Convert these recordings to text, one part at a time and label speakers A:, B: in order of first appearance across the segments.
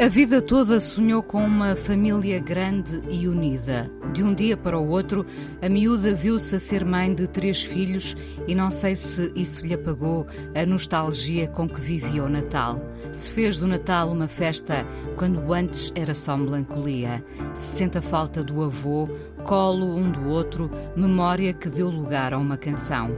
A: A vida toda sonhou com uma família grande e unida. De um dia para o outro, a miúda viu-se a ser mãe de três filhos e não sei se isso lhe apagou a nostalgia com que vivia o Natal. Se fez do Natal uma festa quando antes era só melancolia. Se sente a falta do avô, colo um do outro, memória que deu lugar a uma canção.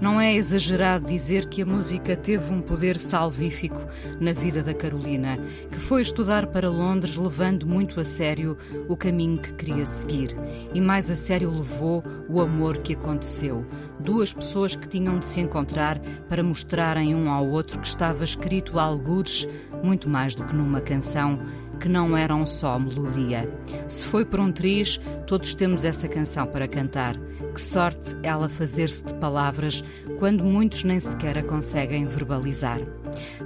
A: Não é exagerado dizer que a música teve um poder salvífico na vida da Carolina, que foi estudar para Londres levando muito a sério o caminho que queria seguir. E mais a sério levou o amor que aconteceu. Duas pessoas que tinham de se encontrar para mostrarem um ao outro que estava escrito a algures, muito mais do que numa canção, que não eram só melodia. Se foi por um triz, todos temos essa canção para cantar. Que sorte ela fazer-se de palavras quando muitos nem sequer a conseguem verbalizar.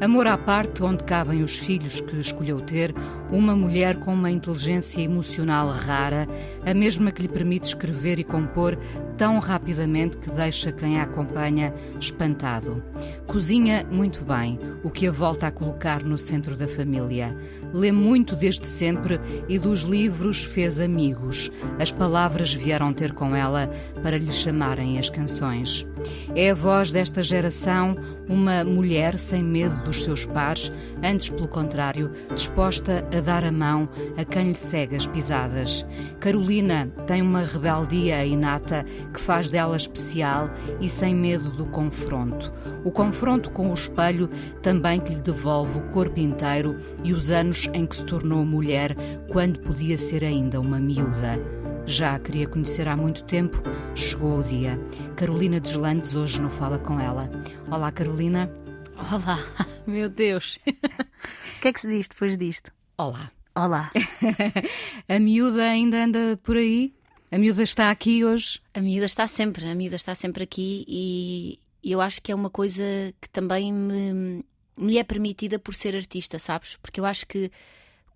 A: Amor à parte, onde cabem os filhos que escolheu ter, uma mulher com uma inteligência emocional rara, a mesma que lhe permite escrever e compor tão rapidamente que deixa quem a acompanha espantado. Cozinha muito bem, o que a volta a colocar no centro da família. Lê muito desde sempre e dos livros fez amigos. As palavras vieram ter com ela para lhe chamarem as canções. É a voz desta geração, uma mulher sem medo dos seus pares, antes pelo contrário, disposta a dar a mão a quem lhe segue as pisadas. Carolina tem uma rebeldia inata que faz dela especial e sem medo do confronto. O confronto com o espelho também que lhe devolve o corpo inteiro e os anos em que se tornou mulher quando podia ser ainda uma miúda. Já a queria conhecer há muito tempo, chegou o dia. Carolina Deslandes hoje não fala com ela. Olá, Carolina.
B: Olá, meu Deus. o que é que se diz depois disto?
A: Olá.
B: Olá.
A: a miúda ainda anda por aí? A miúda está aqui hoje?
B: A miúda está sempre, a miúda está sempre aqui e eu acho que é uma coisa que também me, me é permitida por ser artista, sabes? Porque eu acho que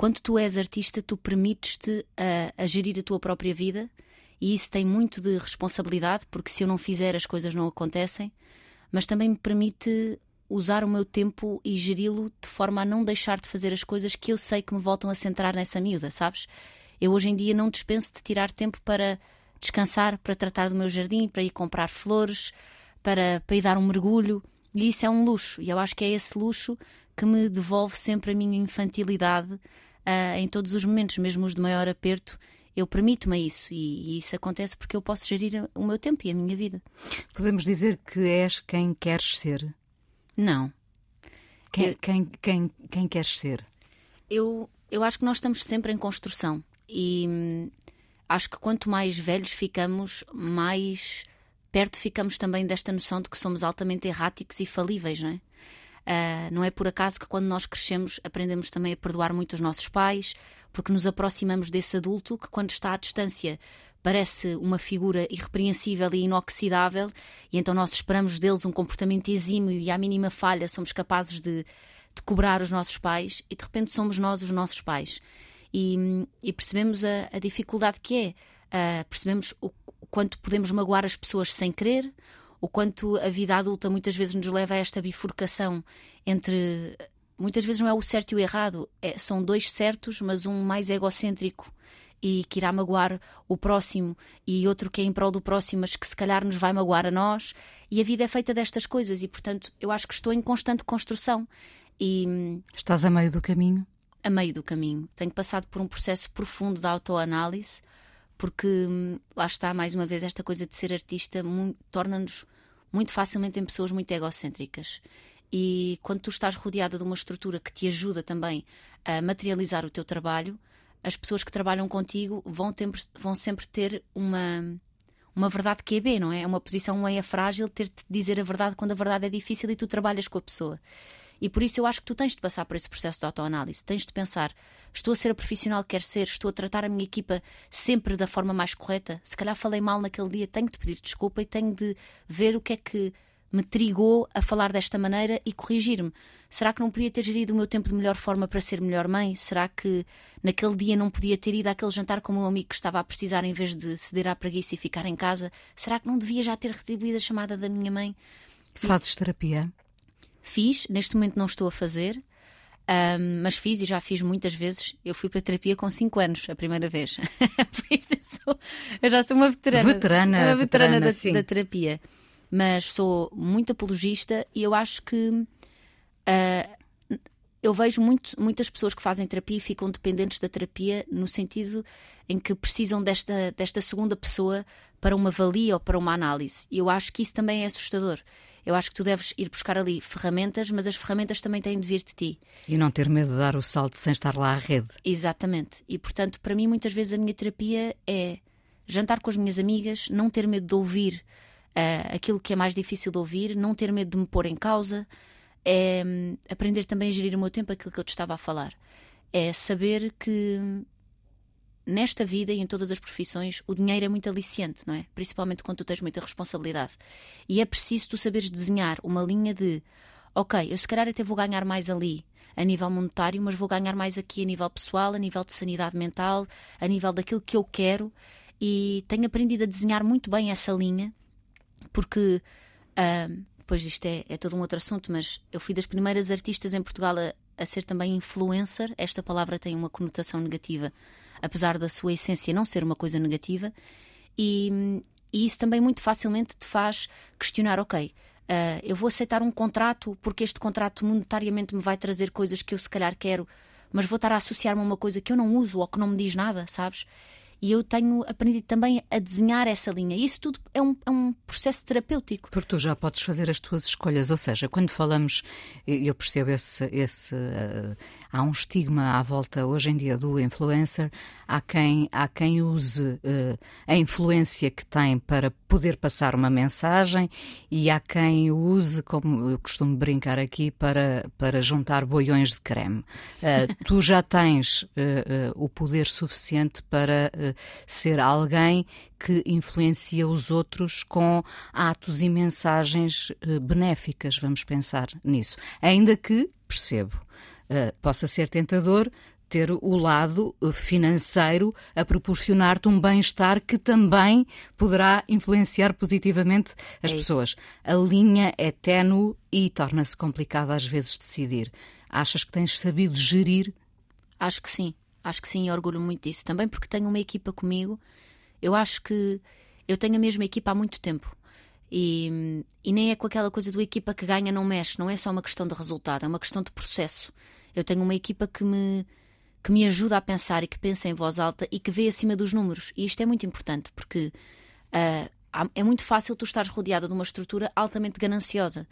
B: quando tu és artista, tu permites-te a, a gerir a tua própria vida e isso tem muito de responsabilidade, porque se eu não fizer, as coisas não acontecem, mas também me permite usar o meu tempo e geri-lo de forma a não deixar de fazer as coisas que eu sei que me voltam a centrar nessa miúda, sabes? Eu hoje em dia não dispenso de tirar tempo para descansar, para tratar do meu jardim, para ir comprar flores, para, para ir dar um mergulho. E isso é um luxo. E eu acho que é esse luxo que me devolve sempre a minha infantilidade uh, em todos os momentos, mesmo os de maior aperto, eu permito-me isso e, e, isso acontece porque eu posso gerir o meu tempo e a minha vida.
A: Podemos dizer que és quem queres ser?
B: Não.
A: Quem, eu, quem, quem, quem queres ser?
B: Eu, eu acho que nós estamos sempre em construção e hum, acho que quanto mais velhos ficamos, mais perto ficamos também desta noção de que somos altamente erráticos e falíveis, não é? Uh, não é por acaso que quando nós crescemos aprendemos também a perdoar muito os nossos pais, porque nos aproximamos desse adulto que, quando está à distância, parece uma figura irrepreensível e inoxidável, e então nós esperamos deles um comportamento exímio e à mínima falha somos capazes de, de cobrar os nossos pais, e de repente somos nós os nossos pais. E, e percebemos a, a, dificuldade que é, uh, percebemos o, o quanto podemos magoar as pessoas sem querer, o quanto a vida adulta muitas vezes nos leva a esta bifurcação entre. Muitas vezes não é o certo e o errado, é, são dois certos, mas um mais egocêntrico e que irá magoar o próximo e outro que é em prol do próximo, mas que se calhar nos vai magoar a nós. E a vida é feita destas coisas e, portanto, eu acho que estou em constante construção. E
A: estás a meio do caminho?
B: A meio do caminho. Tenho passado por um processo profundo de autoanálise porque hum, lá está mais uma vez esta coisa de ser artista torna-nos muito facilmente em pessoas muito egocêntricas. E quando tu estás rodeada de uma estrutura que te ajuda também a materializar o teu trabalho, as pessoas que trabalham contigo vão, ter, vão sempre ter uma, uma verdade que é B, não é? É uma posição meia frágil ter de dizer a verdade quando a verdade é difícil e tu trabalhas com a pessoa. E por isso eu acho que tu tens de passar por esse processo de autoanálise. Tens de pensar: estou a ser a profissional que quero ser, estou a tratar a minha equipa sempre da forma mais correta. Se calhar falei mal naquele dia, tenho de pedir desculpa e tenho de ver o que é que me trigou a falar desta maneira e corrigir-me. Será que não podia ter gerido o meu tempo de melhor forma para ser melhor mãe? Será que naquele dia não podia ter ido àquele jantar com o meu amigo que estava a precisar em vez de ceder à preguiça e ficar em casa? Será que não devia já ter retribuído a chamada da minha mãe?
A: Fazes terapia?
B: Fiz, neste momento não estou a fazer, um, mas fiz e já fiz muitas vezes. Eu fui para terapia com 5 anos, a primeira vez. Por isso eu, sou, eu, já sou uma veterana.
A: Veterana,
B: uma veterana,
A: veterana
B: da, da, terapia. Mas sou muito apologista e eu acho que. Uh, eu vejo muito, muitas pessoas que fazem terapia e ficam dependentes da terapia no sentido em que precisam desta, desta segunda pessoa para uma valia ou para uma análise. E eu acho que isso também é assustador. Eu acho que tu deves ir buscar ali ferramentas, mas as ferramentas também têm de vir de ti.
A: E não ter medo de dar o salto sem estar lá à rede.
B: Exatamente. E portanto, para mim, muitas vezes a minha terapia é jantar com as minhas amigas, não ter medo de ouvir uh, aquilo que é mais difícil de ouvir, não ter medo de me pôr em causa, é um, aprender também a gerir o meu tempo, aquilo que eu te estava a falar. É saber que nesta vida e em todas as profissões, o dinheiro é muito aliciante, não é? Principalmente quando tu tens muita responsabilidade. E é preciso tu saberes desenhar uma linha de, ok, eu se calhar até vou ganhar mais ali, a nível monetário, mas vou ganhar mais aqui a nível pessoal, a nível de sanidade mental, a nível daquilo que eu quero. E tenho aprendido a desenhar muito bem essa linha, porque. Uh, depois isto é, é todo um outro assunto, mas eu fui das primeiras artistas em Portugal a, a ser também influencer. Esta palavra tem uma conotação negativa apesar da sua essência não ser uma coisa negativa, e, e isso também muito facilmente te faz questionar: ok, uh, eu vou aceitar um contrato porque este contrato monetariamente me vai trazer coisas que eu se calhar quero, mas vou estar a associar-me a uma coisa que eu não uso ou que não me diz nada, sabes? E eu tenho aprendido também a desenhar essa linha. E isso tudo é um, é um processo terapêutico.
A: Porque tu já podes fazer as tuas escolhas. Ou seja, quando falamos, eu percebo esse. esse uh, há um estigma à volta hoje em dia do influencer. Há quem, há quem use uh, a influência que tem para poder passar uma mensagem e há quem use, como eu costumo brincar aqui, para, para juntar boiões de creme. Uh, tu já tens o poder suficiente para ser alguém que influencia os outros com atos e mensagens uh, benéficas, vamos pensar nisso. Ainda que, percebo, uh, possa ser tentador ter o lado eh, financeiro a proporcionar-te um bem-estar que também poderá influenciar positivamente as é pessoas. A linha é ténue e torna-se complicado às vezes decidir. Achas que tens sabido gerir?
B: Acho que sim. Acho que sim, orgulho muito disso. Também porque tenho uma equipa comigo. Eu acho que eu tenho a mesma equipa há muito tempo. E, e nem é com aquela coisa do equipa que ganha não mexe. Não é só uma questão de resultado, é uma questão de processo. Eu tenho uma equipa que me, que me ajuda a pensar e que pensa em voz alta e que vê acima dos números. E isto é muito importante porque uh, é muito fácil tu estares rodeada de uma estrutura altamente gananciosa.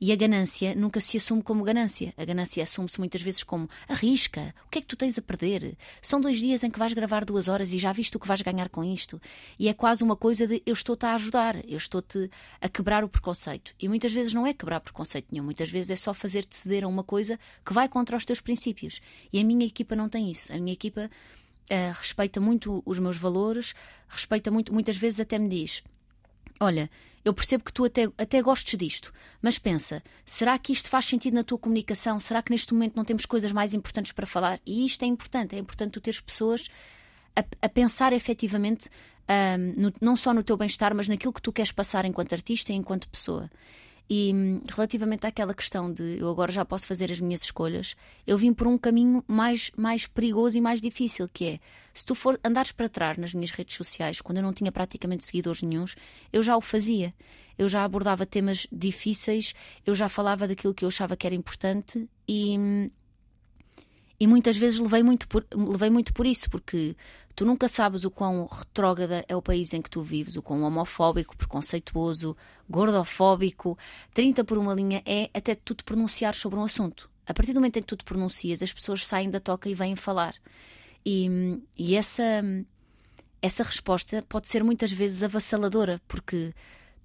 B: E a ganância nunca se assume como ganância. A ganância assume-se muitas vezes como arrisca, o que é que tu tens a perder? São dois dias em que vais gravar duas horas e já viste o que vais ganhar com isto. E é quase uma coisa de eu estou-te a ajudar, eu estou-te a quebrar o preconceito. E muitas vezes não é quebrar preconceito nenhum, muitas vezes é só fazer-te ceder a uma coisa que vai contra os teus princípios. E a minha equipa não tem isso. A minha equipa uh, respeita muito os meus valores, respeita muito, muitas vezes até me diz Olha, eu percebo que tu até, até gostes disto, mas pensa, será que isto faz sentido na tua comunicação? Será que neste momento não temos coisas mais importantes para falar? E isto é importante, é importante tu teres pessoas a, a pensar efetivamente um, no, não só no teu bem-estar, mas naquilo que tu queres passar enquanto artista e enquanto pessoa. E hum, relativamente àquela questão de eu agora já posso fazer as minhas escolhas, eu vim por um caminho mais, mais perigoso e mais difícil, que é se tu for andares para trás nas minhas redes sociais, quando eu não tinha praticamente seguidores nenhums, eu já o fazia. Eu já abordava temas difíceis, eu já falava daquilo que eu achava que era importante e, hum, e muitas vezes levei muito, por, levei muito por isso, porque tu nunca sabes o quão retrógrada é o país em que tu vives, o quão homofóbico, preconceituoso, gordofóbico. 30 por uma linha é até tu te pronunciar sobre um assunto. A partir do momento em que tu te pronuncias, as pessoas saem da toca e vêm falar. E, e essa, essa resposta pode ser muitas vezes avassaladora, porque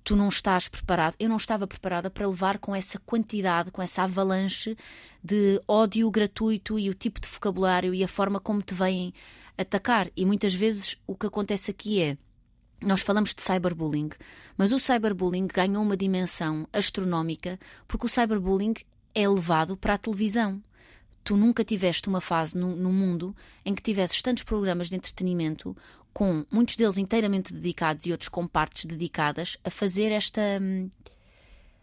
B: tu não estás preparado. Eu não estava preparada para levar com essa quantidade, com essa avalanche de ódio gratuito e o tipo de vocabulário e a forma como te vêm atacar. E muitas vezes o que acontece aqui é. Nós falamos de cyberbullying, mas o cyberbullying ganhou uma dimensão astronómica porque o cyberbullying é levado para a televisão. Tu nunca tiveste uma fase no, no mundo em que tivesses tantos programas de entretenimento com muitos deles inteiramente dedicados e outros com partes dedicadas a fazer esta.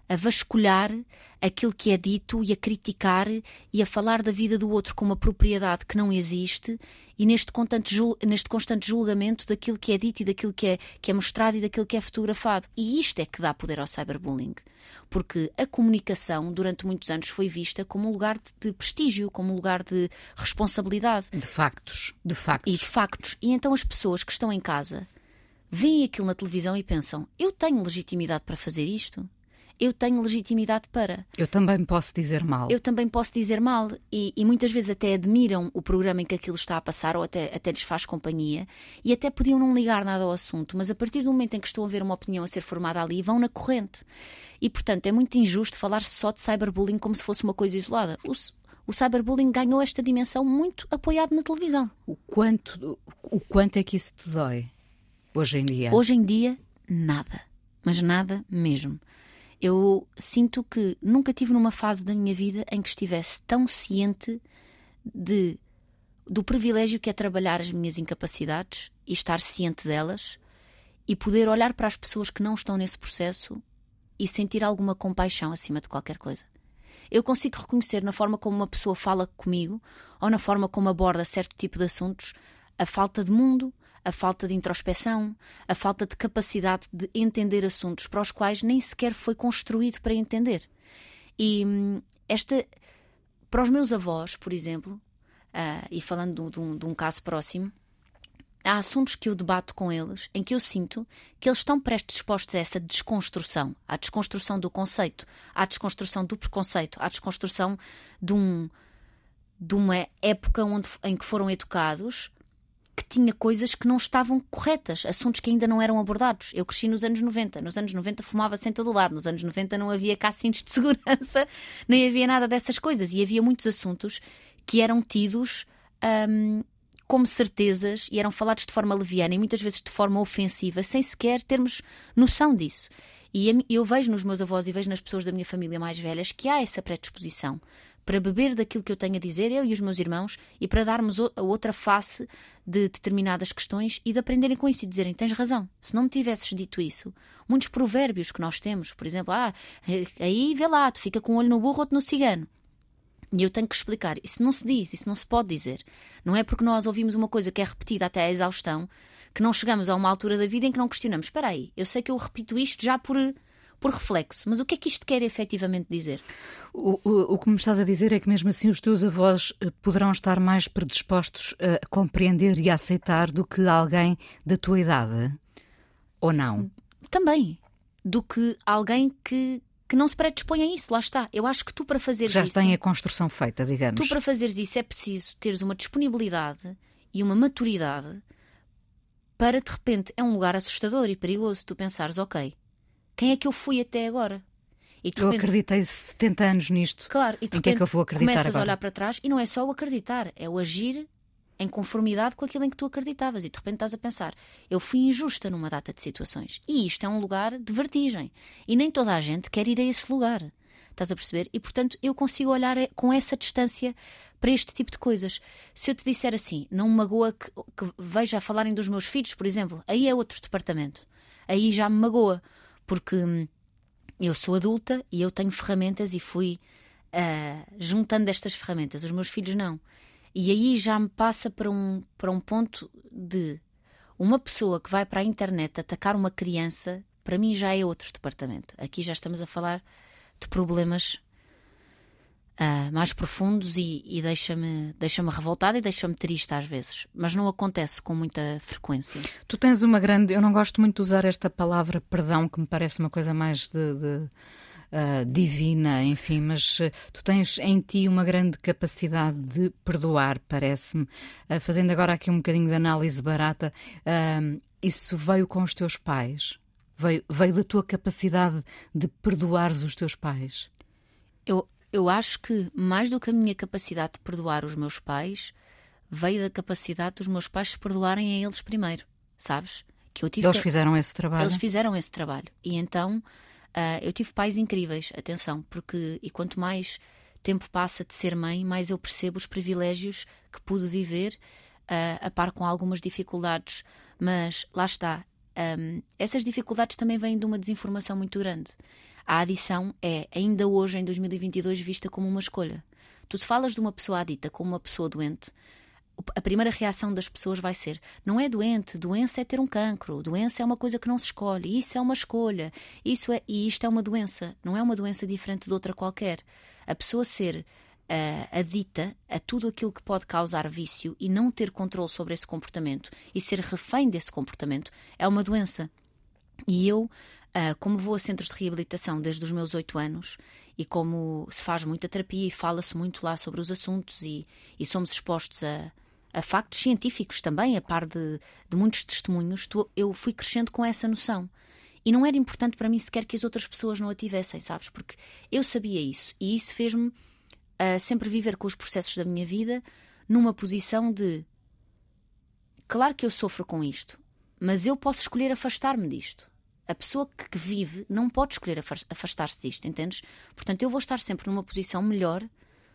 B: A vasculhar aquilo que é dito e a criticar e a falar da vida do outro com uma propriedade que não existe e neste constante, neste constante julgamento daquilo que é dito e daquilo que é, que é mostrado e daquilo que é fotografado. E isto é que dá poder ao cyberbullying. Porque a comunicação, durante muitos anos, foi vista como um lugar de, de prestígio, como um lugar de responsabilidade.
A: De factos. De factos.
B: E de factos. E então as pessoas que estão em casa veem aquilo na televisão e pensam: eu tenho legitimidade para fazer isto? Eu tenho legitimidade para.
A: Eu também posso dizer mal.
B: Eu também posso dizer mal. E, e, muitas vezes até admiram o programa em que aquilo está a passar ou até, até lhes faz companhia e até podiam não ligar nada ao assunto, mas a partir do momento em que estão a ver uma opinião a ser formada ali, vão na corrente. E portanto é muito injusto falar só de cyberbullying como se fosse uma coisa isolada. O, o cyberbullying ganhou esta dimensão muito apoiado na televisão.
A: O quanto, o quanto é que isso te dói hoje em dia?
B: Hoje em dia, nada. Mas nada mesmo. Eu sinto que nunca tive numa fase da minha vida em que estivesse tão ciente de do privilégio que é trabalhar as minhas incapacidades e estar ciente delas e poder olhar para as pessoas que não estão nesse processo e sentir alguma compaixão acima de qualquer coisa. Eu consigo reconhecer na forma como uma pessoa fala comigo ou na forma como aborda certo tipo de assuntos a falta de mundo, a falta de introspeção, a falta de capacidade de entender assuntos para os quais nem sequer foi construído para entender. E hum, esta, para os meus avós, por exemplo, uh, e falando de um, de um caso próximo, há assuntos que eu debato com eles em que eu sinto que eles estão predispostos a essa desconstrução, à desconstrução do conceito, à desconstrução do preconceito, à desconstrução de, um, de uma época onde, em que foram educados que tinha coisas que não estavam corretas, assuntos que ainda não eram abordados. Eu cresci nos anos 90. Nos anos 90 fumava-se em todo lado. Nos anos 90 não havia cá cintos de segurança, nem havia nada dessas coisas. E havia muitos assuntos que eram tidos hum, como certezas e eram falados de forma leviana e muitas vezes de forma ofensiva, sem sequer termos noção disso. E eu vejo nos meus avós e vejo nas pessoas da minha família mais velhas que há essa predisposição para beber daquilo que eu tenho a dizer, eu e os meus irmãos, e para darmos a outra face de determinadas questões e de aprenderem com isso e dizerem: tens razão, se não me tivesses dito isso. Muitos provérbios que nós temos, por exemplo, ah, aí vê lá, tu fica com um olho no burro, outro no cigano. E eu tenho que explicar: isso não se diz, isso não se pode dizer. Não é porque nós ouvimos uma coisa que é repetida até à exaustão que não chegamos a uma altura da vida em que não questionamos: espera aí, eu sei que eu repito isto já por por reflexo. Mas o que é que isto quer efetivamente dizer?
A: O, o, o, que me estás a dizer é que mesmo assim os teus avós eh, poderão estar mais predispostos a compreender e a aceitar do que alguém da tua idade? Ou não?
B: Também. Do que alguém que, que não se predispõe a isso, lá está. Eu acho que tu para fazeres
A: Já
B: isso.
A: Já tem a construção feita, digamos.
B: Tu para fazeres isso é preciso teres uma disponibilidade e uma maturidade para de repente é um lugar assustador e perigoso tu pensares, ok, quem é que eu fui até agora?
A: E eu repente, acreditei 70 anos nisto.
B: Claro, e
A: de em que é que eu vou acreditar
B: começas
A: agora?
B: a olhar para trás e não é só o acreditar, é o agir em conformidade com aquilo em que tu acreditavas e de repente estás a pensar, eu fui injusta numa data de situações. E isto é um lugar de vertigem. E nem toda a gente quer ir a esse lugar. Estás a perceber? E portanto eu consigo olhar com essa distância para este tipo de coisas. Se eu te disser assim, não me magoa que, que veja a falarem dos meus filhos, por exemplo, aí é outro departamento. Aí já me magoa porque hum, eu sou adulta e eu tenho ferramentas e fui uh, juntando estas ferramentas. Os meus filhos não. E aí já me passa para um, para um ponto de uma pessoa que vai para a internet atacar uma criança, para mim já é outro departamento. Aqui já estamos a falar de problemas uh, mais profundos e, e deixa-me deixa revoltada e deixa-me triste às vezes. Mas não acontece com muita frequência.
A: Tu tens uma grande. Eu não gosto muito de usar esta palavra perdão, que me parece uma coisa mais de, de... Uh, divina, enfim, mas uh, tu tens em ti uma grande capacidade de perdoar, parece-me. Uh, fazendo agora aqui um bocadinho de análise barata, isso veio com os teus pais? Veio, veio da tua capacidade de perdoares os teus pais?
B: Eu, eu acho que mais do que a minha capacidade de perdoar os meus pais, veio da capacidade dos meus pais se perdoarem a eles primeiro, sabes?
A: Que eu tive eles que... fizeram esse trabalho.
B: Eles fizeram esse trabalho. E então uh, eu tive pais incríveis, atenção, porque e quanto mais tempo passa de ser mãe, mais eu percebo os privilégios que pude viver, uh, a par com algumas dificuldades. Mas lá está, um, essas dificuldades também vêm de uma desinformação muito grande. A adição é, ainda hoje, em 2022, vista como uma escolha. Tu, se falas de uma pessoa adita como uma pessoa doente, a primeira reação das pessoas vai ser: não é doente, doença é ter um cancro, doença é uma coisa que não se escolhe, isso é uma escolha, isso é, e isto é uma doença, não é uma doença diferente de outra qualquer. A pessoa ser uh, adita a tudo aquilo que pode causar vício e não ter controle sobre esse comportamento e ser refém desse comportamento é uma doença. E eu, uh, como vou a centros de reabilitação desde os meus oito anos e como se faz muita terapia e fala-se muito lá sobre os assuntos e, e somos expostos a a factos científicos também, a par de, de muitos testemunhos, tu, eu fui crescendo com essa noção. E não era importante para mim sequer que as outras pessoas não a tivessem, sabes? Porque eu sabia isso e isso fez-me uh, sempre viver com os processos da minha vida numa posição de. Claro que eu sofro com isto, mas eu posso escolher afastar-me disto. A pessoa que vive não pode escolher afastar-se disto, entendes? Portanto, eu vou estar sempre numa posição melhor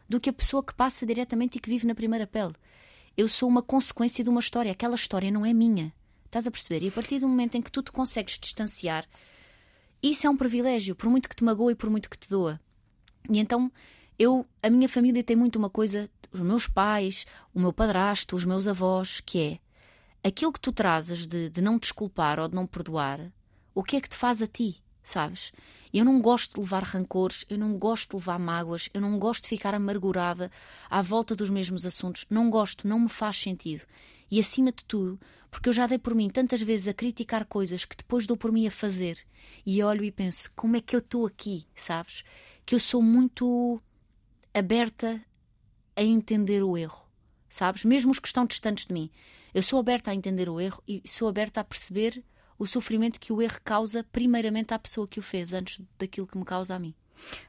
B: do que a pessoa que passa diretamente e que vive na primeira pele eu sou uma consequência de uma história. Aquela história não é minha. Estás a perceber? E a partir do momento em que tu te consegues distanciar, isso é um privilégio, por muito que te magoe e por muito que te doa. E então, eu, a minha família tem muito uma coisa, os meus pais, o meu padrasto, os meus avós, que é aquilo que tu trazes de, de não desculpar ou de não perdoar, o que é que te faz a ti? sabes? Eu não gosto de levar rancores, eu não gosto de levar mágoas, eu não gosto de ficar amargurada à volta dos mesmos assuntos. Não gosto, não me faz sentido. E acima de tudo, porque eu já dei por mim tantas vezes a criticar coisas que depois dou por mim a fazer e olho e penso como é que eu estou aqui, sabes? Que eu sou muito aberta a entender o erro, sabes? Mesmo os que estão distantes de mim. Eu sou aberta a entender o erro e sou aberta a perceber o sofrimento que o erro causa, primeiramente, à pessoa que o fez, antes daquilo que me causa a mim.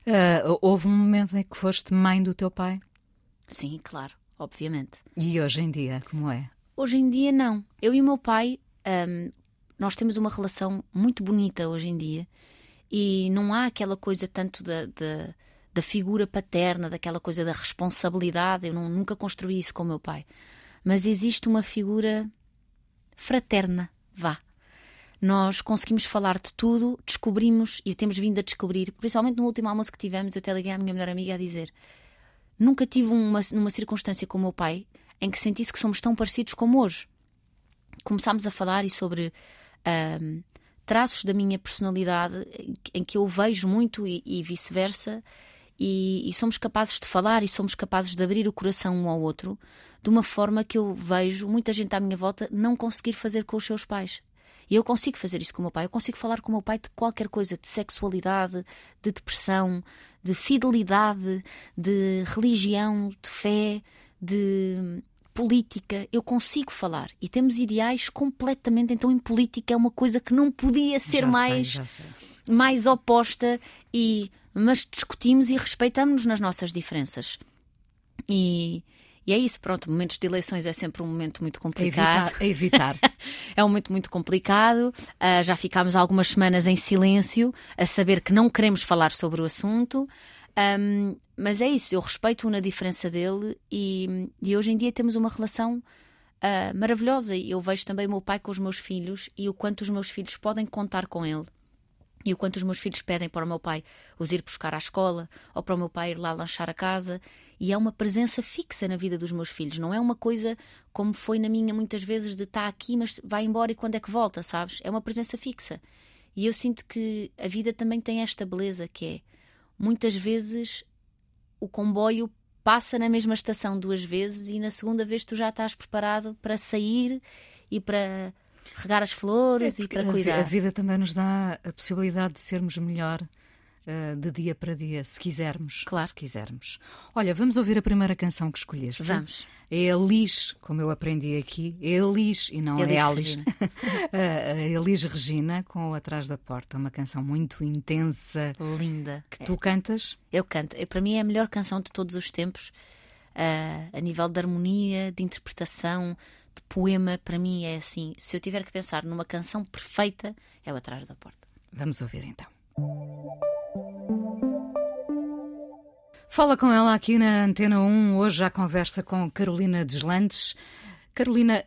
A: Uh, houve um momento em que foste mãe do teu pai?
B: Sim, claro, obviamente.
A: E hoje em dia, como é?
B: Hoje em dia, não. Eu e o meu pai, um, nós temos uma relação muito bonita hoje em dia e não há aquela coisa tanto da, da, da figura paterna, daquela coisa da responsabilidade. Eu não, nunca construí isso com o meu pai. Mas existe uma figura fraterna, vá nós conseguimos falar de tudo, descobrimos e temos vindo a descobrir, principalmente no último almoço que tivemos, eu até liguei à minha melhor amiga a dizer: Nunca tive uma, uma circunstância com o meu pai em que sentisse que somos tão parecidos como hoje. Começámos a falar e sobre um, traços da minha personalidade em que eu vejo muito e, e vice-versa, e, e somos capazes de falar e somos capazes de abrir o coração um ao outro de uma forma que eu vejo muita gente à minha volta não conseguir fazer com os seus pais. E eu consigo fazer isso com o meu pai. Eu consigo falar com o meu pai de qualquer coisa, de sexualidade, de depressão, de fidelidade, de religião, de fé, de política. Eu consigo falar. E temos ideais completamente. Então, em política é uma coisa que não podia ser
A: já
B: mais,
A: sei,
B: mais oposta. E, mas discutimos e respeitamos-nos nas nossas diferenças. E e é isso, pronto, momentos de eleições é sempre um momento muito complicado.
A: A evitar. evitar.
B: é um momento muito complicado. Uh, já ficámos algumas semanas em silêncio, a saber que não queremos falar sobre o assunto. Um, mas é isso, eu respeito na diferença dele e, e, hoje em dia temos uma relação uh, maravilhosa. E eu vejo também o meu pai com os meus filhos e o quanto os meus filhos podem contar com ele e o quanto os meus filhos pedem para o meu pai os ir buscar à escola ou para o meu pai ir lá lanchar a casa. E é uma presença fixa na vida dos meus filhos, não é uma coisa como foi na minha muitas vezes de estar tá aqui, mas vai embora e quando é que volta, sabes? É uma presença fixa. E eu sinto que a vida também tem esta beleza que é muitas vezes o comboio passa na mesma estação duas vezes e na segunda vez tu já estás preparado para sair e para regar as flores
A: é
B: e para cuidar.
A: A vida também nos dá a possibilidade de sermos melhor uh, de dia para dia, se quisermos.
B: Claro.
A: Se quisermos. Olha, vamos ouvir a primeira canção que escolheste.
B: Vamos.
A: É a Liz, como eu aprendi aqui, é a Liz e não
B: Elis
A: é a Alice. A Elis Regina com o Atrás da Porta, uma canção muito intensa
B: Linda.
A: que tu cantas.
B: Eu canto. Eu, para mim é a melhor canção de todos os tempos. Ah, a nível de harmonia, de interpretação, de poema, para mim é assim. Se eu tiver que pensar numa canção perfeita, é o Atrás da Porta.
A: Vamos ouvir então. Fala com ela aqui na Antena 1, hoje à conversa com Carolina Deslandes. Carolina,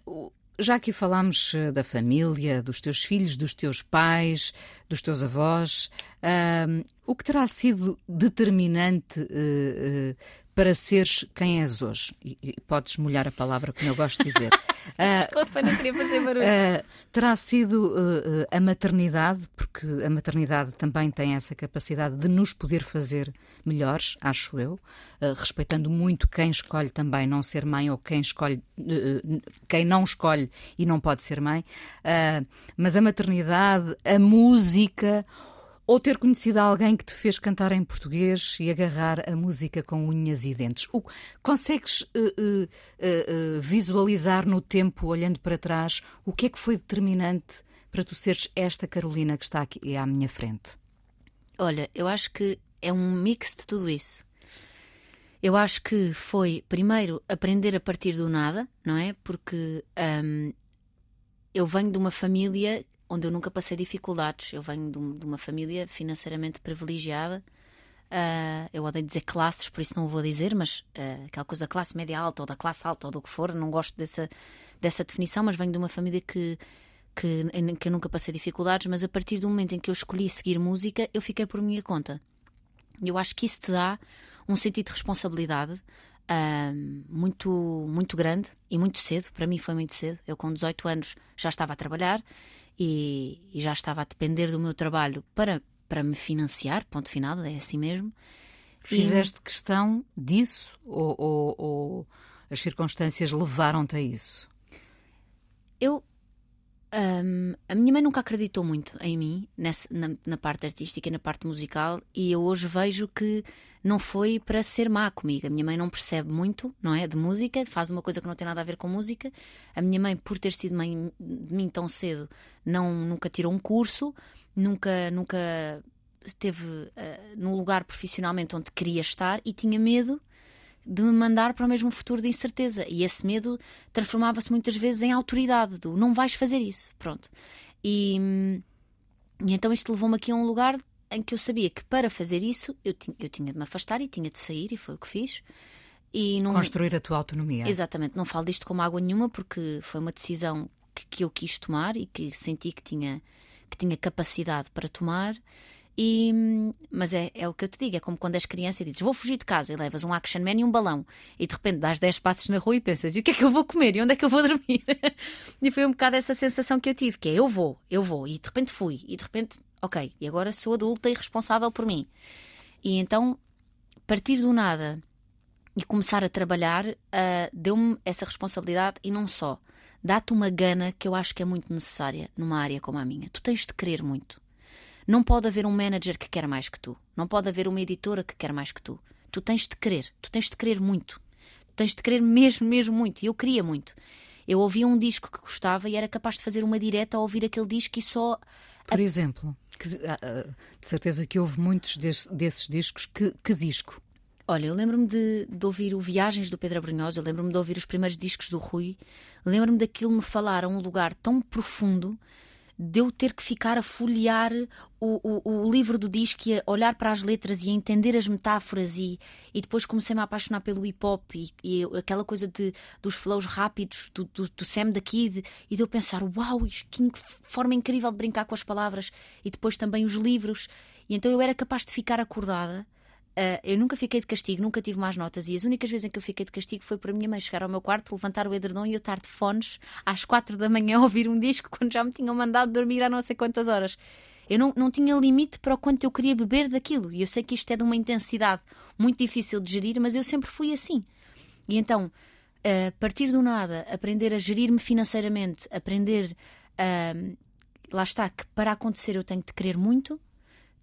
A: já aqui falámos eh, da família, dos teus filhos, dos teus pais, dos teus avós. Ahm, o que terá sido determinante eh, eh, para seres quem és hoje? E, e podes molhar a palavra, como eu gosto de dizer. Ah,
B: Desculpa, não queria fazer barulho.
A: Uh, terá sido uh, a maternidade, porque a maternidade também tem essa capacidade de nos poder fazer melhores, acho eu, uh, respeitando muito quem escolhe também não ser mãe ou quem escolhe, quem não escolhe e não pode ser mãe. Mas a maternidade, a música, ou ter conhecido alguém que te fez cantar em português e agarrar a música com unhas e dentes. O- consegues eh, eh, eh, visualizar no tempo, olhando para trás, o que é que foi determinante para tu seres esta Carolina que está aqui à minha frente?
B: Olha, eu acho que é um mix de tudo isso. Eu acho que foi, primeiro, aprender a partir do nada, não é? Porque hum, eu venho de uma família onde eu nunca passei dificuldades. Eu venho de, um- de uma família financeiramente privilegiada. Ah, eu odeio dizer classes, por isso não vou dizer, mas ah, aquela coisa da classe média alta ou da classe alta ou do que for, não gosto dessa, dessa definição, mas venho de uma família que, que, que eu nunca passei dificuldades, mas a partir do momento em que eu escolhi seguir música, eu fiquei por minha conta. Eu acho que isso te dá um sentido de responsabilidade muito, muito grande e muito cedo. Para mim foi muito cedo. Eu, com 18 anos, já estava a trabalhar e, e já estava a depender do meu trabalho para, para me financiar. Ponto final, é assim mesmo. E-
A: Fizeste questão disso ou, ou- ou as circunstâncias levaram-te a isso?
B: Eu. hum, a minha mãe nunca acreditou muito em mim, nessa, na, na parte artística e na parte musical, e eu hoje vejo que não foi para ser má comigo. A minha mãe não percebe muito, não é? De música, faz uma coisa que não tem nada a ver com música. A minha mãe, por ter sido mãe de mim tão cedo, não, nunca tirou um curso, nunca, nunca esteve eh, num lugar profissionalmente onde queria estar e tinha medo de me mandar para o mesmo futuro de incerteza. E esse medo transformava-se muitas vezes em autoridade, do não vais fazer isso. Pronto. E, hum, e então isto levou-me aqui a um lugar em que eu sabia que para fazer isso eu, tinha- eu tinha de me afastar e tinha de sair, e foi o que fiz. E não,
A: Construir a tua autonomia.
B: Exatamente, não falo disto como água nenhuma porque foi uma decisão que, que eu quis tomar e que senti que tinha, que tinha capacidade para tomar. E, mas é, é o que eu te digo, é como quando és criança e dizes vou fugir de casa e levas um action man e um balão e de repente dás 10 passos na rua e pensas e o que é que eu vou comer e onde é que eu vou dormir? e foi um bocado essa sensação que eu tive, que é eu vou, eu vou e de repente fui e de repente, ok, e agora sou adulta e responsável por mim. E então partir do nada e começar a trabalhar ah, deu-me essa responsabilidade e não só. Dá-te uma gana que eu acho que é muito necessária numa área como a minha. Tu tens de querer muito. Não pode haver um manager que quer mais que tu. Não pode haver uma editora que quer mais que tu. Tu tens de querer. Tu tens de querer muito. Tu tens de querer mesmo, mesmo muito. E eu queria muito. Eu ouvia um disco que gostava e era capaz de fazer uma direta a ouvir aquele disco e só.
A: Por exemplo, que, ah, ah, de certeza que houve muitos des- desses discos. Que, que disco?
B: Olha, eu lembro-me de, de ouvir o Viagens do Pedro Abrunhosa, eu lembro-me de ouvir os primeiros discos do Rui, lembro-me daquilo me falar a um lugar tão profundo de eu ter que ficar a folhear o, o, o livro do disco e a olhar para as letras e a entender as metáforas e, e depois comecei-me a apaixonar pelo hip hop e, e aquela coisa de, dos flows rápidos do, do, do Sam da Kid e de eu pensar, uau, que forma incrível de brincar com as palavras e depois também os livros. E então eu era capaz de ficar acordada Uh, eu nunca fiquei de castigo, nunca tive más notas e as únicas vezes em que eu fiquei de castigo foi para a minha mãe chegar ao meu quarto, levantar o edredom e eu estar de fones às quatro da manhã a ouvir um disco quando já me tinham mandado dormir há não sei quantas horas. Eu não, não tinha limite para o quanto eu queria beber daquilo e eu sei que isto é de uma intensidade muito difícil de gerir, mas eu sempre fui assim. E então, uh, partir do nada, aprender a gerir-me financeiramente, aprender, uh, lá está, que para acontecer eu tenho de querer muito,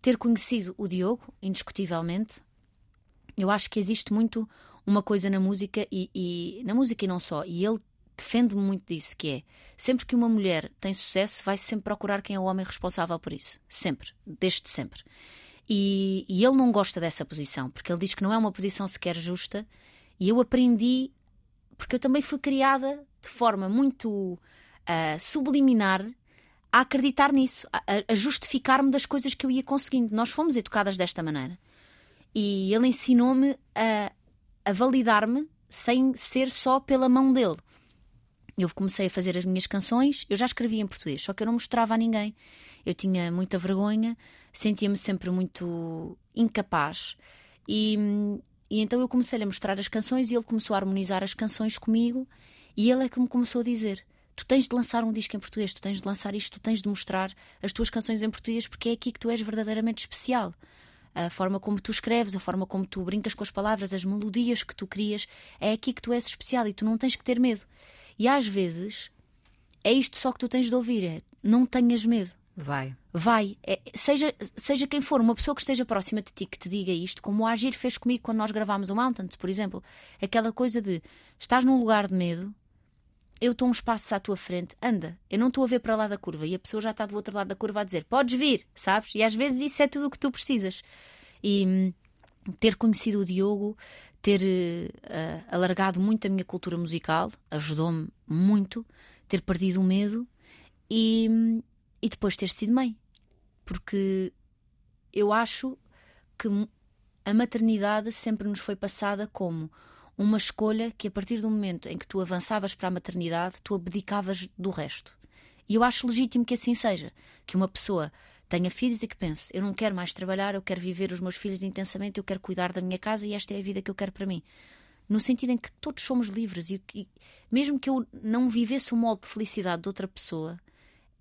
B: ter conhecido o Diogo, indiscutivelmente, eu acho que existe muito uma coisa na música e, e na música e não só. E ele defende-me muito disso, que é sempre que uma mulher tem sucesso, vai sempre procurar quem é o homem responsável por isso. Sempre, desde sempre. E, e, ele não gosta dessa posição, porque ele diz que não é uma posição sequer justa. E eu aprendi, porque eu também fui criada de forma muito uh, subliminar a acreditar nisso, a, a justificar-me das coisas que eu ia conseguindo. Nós fomos educadas desta maneira. E ele ensinou-me a, a validar-me sem ser só pela mão dele. Eu comecei a fazer as minhas canções, eu já escrevia em português, só que eu não mostrava a ninguém. Eu tinha muita vergonha, sentia-me sempre muito incapaz. E, e então eu comecei a mostrar as canções e ele começou a harmonizar as canções comigo. E ele é que me começou a dizer: Tu tens de lançar um disco em português, tu tens de lançar isto, tu tens de mostrar as tuas canções em português, porque é aqui que tu és verdadeiramente especial a forma como tu escreves, a forma como tu brincas com as palavras, as melodias que tu crias, é aqui que tu és especial e tu não tens que ter medo. E às vezes é isto só que tu tens de ouvir: é não tenhas medo.
A: Vai.
B: Vai. É, seja, seja quem for, uma pessoa que esteja próxima de ti que te diga isto, como o Agir fez comigo quando nós gravámos o Mountains, por exemplo. Aquela coisa de estás num lugar de medo, eu estou um espaço à tua frente, anda, eu não estou a ver para lá da curva e a pessoa já está do outro lado da curva a dizer podes vir, sabes? E às vezes isso é tudo o que tu precisas. E hum, ter conhecido o Diogo, ter uh, alargado muito a minha cultura musical, ajudou-me muito, ter perdido o medo e, hum, e depois ter sido mãe. Porque eu acho que a maternidade sempre nos foi passada como uma escolha que, a partir do momento em que tu avançavas para a maternidade, tu abdicavas do resto. E eu acho legítimo que assim seja. Que uma pessoa tenha filhos e que pense: eu não quero mais trabalhar, eu quero viver os meus filhos intensamente, eu quero cuidar da minha casa e esta é a vida que eu quero para mim. No sentido em que todos somos livres e, e mesmo que eu não vivesse o molde de felicidade de outra pessoa,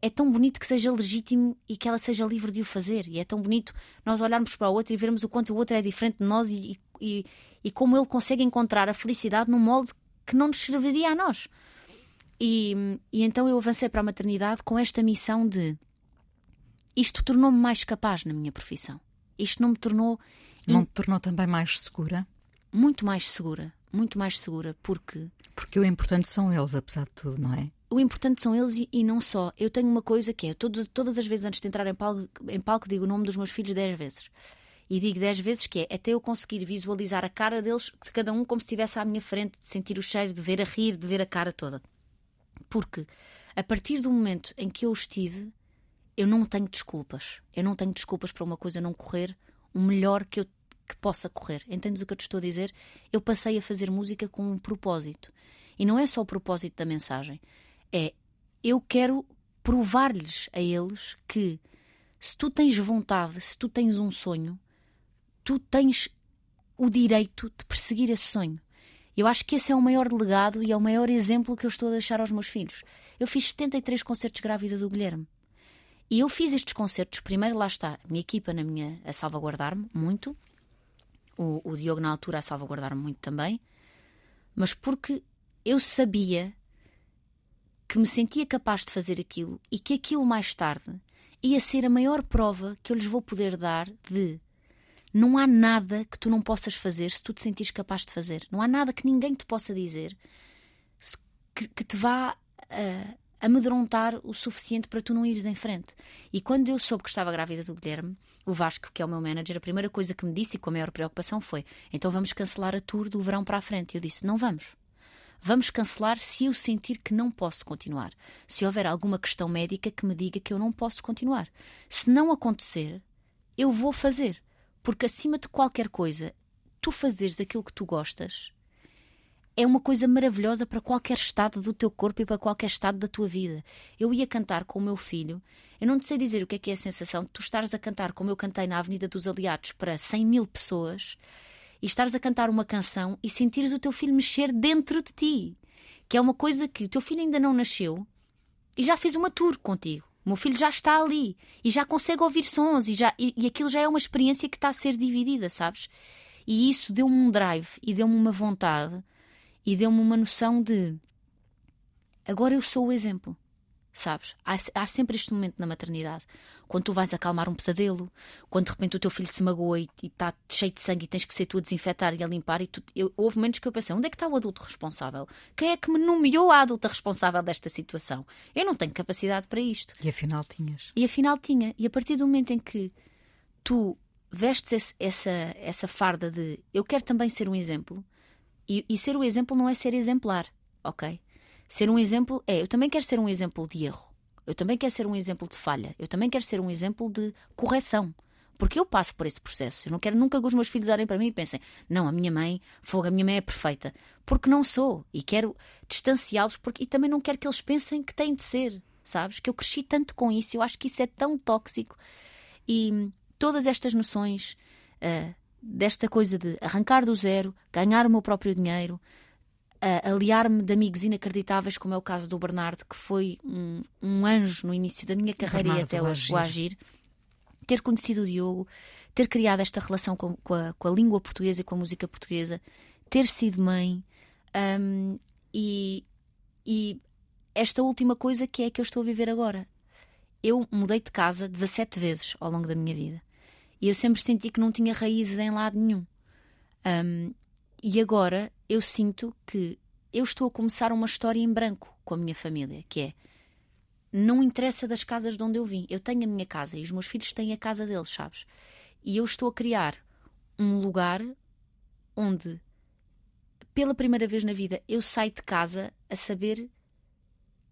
B: é tão bonito que seja legítimo e que ela seja livre de o fazer. E é tão bonito nós olharmos para o outro e vermos o quanto o outro é diferente de nós e, e, e como ele consegue encontrar a felicidade num molde que não nos serviria a nós. E, e então eu avancei para a maternidade com esta missão de isto tornou-me mais capaz na minha profissão. Isto não me tornou.
A: Não te tornou também mais segura?
B: Muito mais segura. Muito mais segura, porque.
A: Porque o importante são eles, apesar de tudo, não é?
B: O importante são eles e, e não só. Eu tenho uma coisa que é: todo, todas as vezes antes de entrar em palco, em palco, digo o nome dos meus filhos dez vezes e digo dez vezes que é até eu conseguir visualizar a cara deles, de cada um como se estivesse à minha frente, de sentir o cheiro, de ver a rir, de ver a cara toda. Porque a partir do momento em que eu estive, eu não tenho desculpas. Eu não tenho desculpas para uma coisa não correr o melhor que eu que possa correr. Entendes o que eu te estou a dizer? Eu passei a fazer música com um propósito. E não é só o propósito da mensagem. É eu quero provar-lhes a eles que se tu tens vontade, se tu tens um sonho, tu tens o direito de perseguir esse sonho. Eu acho que esse é o maior legado e é o maior exemplo que eu estou a deixar aos meus filhos. Eu fiz 73 concertos grávida do Guilherme. E eu fiz estes concertos, primeiro lá está, a minha equipa na minha, a salvaguardar-me muito, o, o Diogo na altura a salvaguardar-me muito também, mas porque eu sabia que me sentia capaz de fazer aquilo e que aquilo mais tarde ia ser a maior prova que eu lhes vou poder dar de não há nada que tu não possas fazer se tu te sentires capaz de fazer. Não há nada que ninguém te possa dizer que, que te vá uh, amedrontar o suficiente para tu não ires em frente. E quando eu soube que estava grávida do Guilherme, o Vasco, que é o meu manager, a primeira coisa que me disse e com a maior preocupação foi: então vamos cancelar a tour do verão para a frente. E eu disse: não vamos. Vamos cancelar se eu sentir que não posso continuar. Se houver alguma questão médica que me diga que eu não posso continuar. Se não acontecer, eu vou fazer. Porque acima de qualquer coisa, tu fazeres aquilo que tu gostas é uma coisa maravilhosa para qualquer estado do teu corpo e para qualquer estado da tua vida. Eu ia cantar com o meu filho, eu não te sei dizer o que é que é a sensação de tu estares a cantar como eu cantei na Avenida dos Aliados para 100 mil pessoas e estares a cantar uma canção e sentires o teu filho mexer dentro de ti. Que é uma coisa que o teu filho ainda não nasceu e já fez uma tour contigo. Meu filho já está ali e já consegue ouvir sons e, já, e, e aquilo já é uma experiência que está a ser dividida, sabes? E isso deu-me um drive e deu-me uma vontade e deu-me uma noção de agora eu sou o exemplo. Sabes? Há, há, sempre este momento na maternidade. Quando tu vais acalmar um pesadelo, quando de repente o teu filho se magoa e está cheio de sangue e tens que ser tu a desinfetar e a limpar. E tu, eu, houve momentos que eu pensei: onde é que está o adulto responsável? Quem é que me nomeou a adulta responsável desta situação? Eu não tenho capacidade para isto.
A: E afinal tinhas.
B: E afinal tinha. E a partir do momento em que tu vestes esse, essa, essa farda de eu quero também ser um exemplo, e, e ser o exemplo não é ser exemplar, ok? Ser um exemplo é, eu também quero ser um exemplo de erro. Eu também quero ser um exemplo de falha. Eu também quero ser um exemplo de correção. Porque eu passo por esse processo. Eu não quero nunca que os meus filhos olhem para mim e pensem: não, a minha mãe, fogo, a minha mãe é perfeita. Porque não sou. E quero distanciá-los porque... e também não quero que eles pensem que têm de ser. Sabes? Que eu cresci tanto com isso. Eu acho que isso é tão tóxico. E todas estas noções uh, desta coisa de arrancar do zero, ganhar o meu próprio dinheiro, uh, aliar-me de amigos inacreditáveis, como é o caso do Bernardo, que foi um, um anjo no início da minha carreira Bernardo, e até hoje, o agir. Ter conhecido o Diogo, ter criado esta relação com, com, a, com a língua portuguesa e com a música portuguesa, ter sido mãe um, e, e esta última coisa que é que eu estou a viver agora. Eu mudei de casa 17 vezes ao longo da minha vida e eu sempre senti que não tinha raízes em lado nenhum. Um, e agora eu sinto que eu estou a começar uma história em branco com a minha família, que é não interessa das casas de onde eu vim. Eu tenho a minha casa e os meus filhos têm a casa deles, sabes? E eu estou a criar um lugar onde, pela primeira vez na vida, eu saio de casa a saber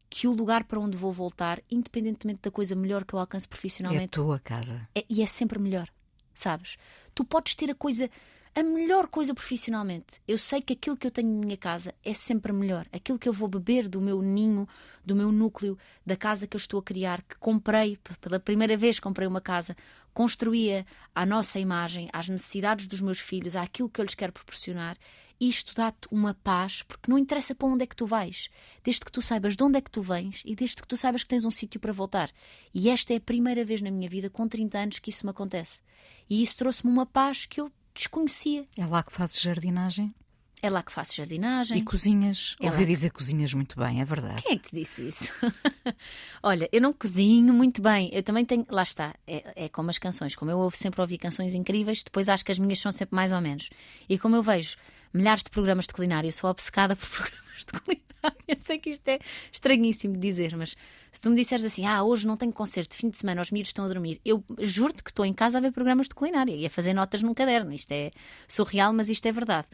B: que o lugar para onde vou voltar, independentemente da coisa melhor que eu alcance profissionalmente. É
A: a tua casa.
B: É, e é sempre melhor, sabes? Tu podes ter a coisa a melhor coisa profissionalmente. Eu sei que aquilo que eu tenho na minha casa é sempre melhor. Aquilo que eu vou beber do meu ninho, do meu núcleo, da casa que eu estou a criar, que comprei, pela primeira vez comprei uma casa, construía à nossa imagem, às necessidades dos meus filhos, àquilo que eu lhes quero proporcionar. Isto dá-te uma paz, porque não interessa para onde é que tu vais, desde que tu saibas de onde é que tu vens e desde que tu saibas que tens um sítio para voltar. E esta é a primeira vez na minha vida, com 30 anos, que isso me acontece. E isso trouxe-me uma paz que eu desconhecia.
A: É lá que fazes jardinagem?
B: É lá que faço jardinagem.
A: E cozinhas? É Ouvi lá. dizer cozinhas muito bem, é verdade.
B: Quem é que te disse isso? Olha, eu não cozinho muito bem. Eu também tenho. Lá está. É, é como as canções. Como eu ouvo sempre ouvir canções incríveis, depois acho que as minhas são sempre mais ou menos. E como eu vejo milhares de programas de culinária, eu sou obcecada por programas de culinária. Eu sei que isto é estranhíssimo de dizer, mas se tu me disseres assim, ah, hoje não tenho concerto, fim de semana, os miúdos estão a dormir, eu juro-te que estou em casa a ver programas de culinária e a fazer notas num caderno. Isto é surreal, mas isto é verdade.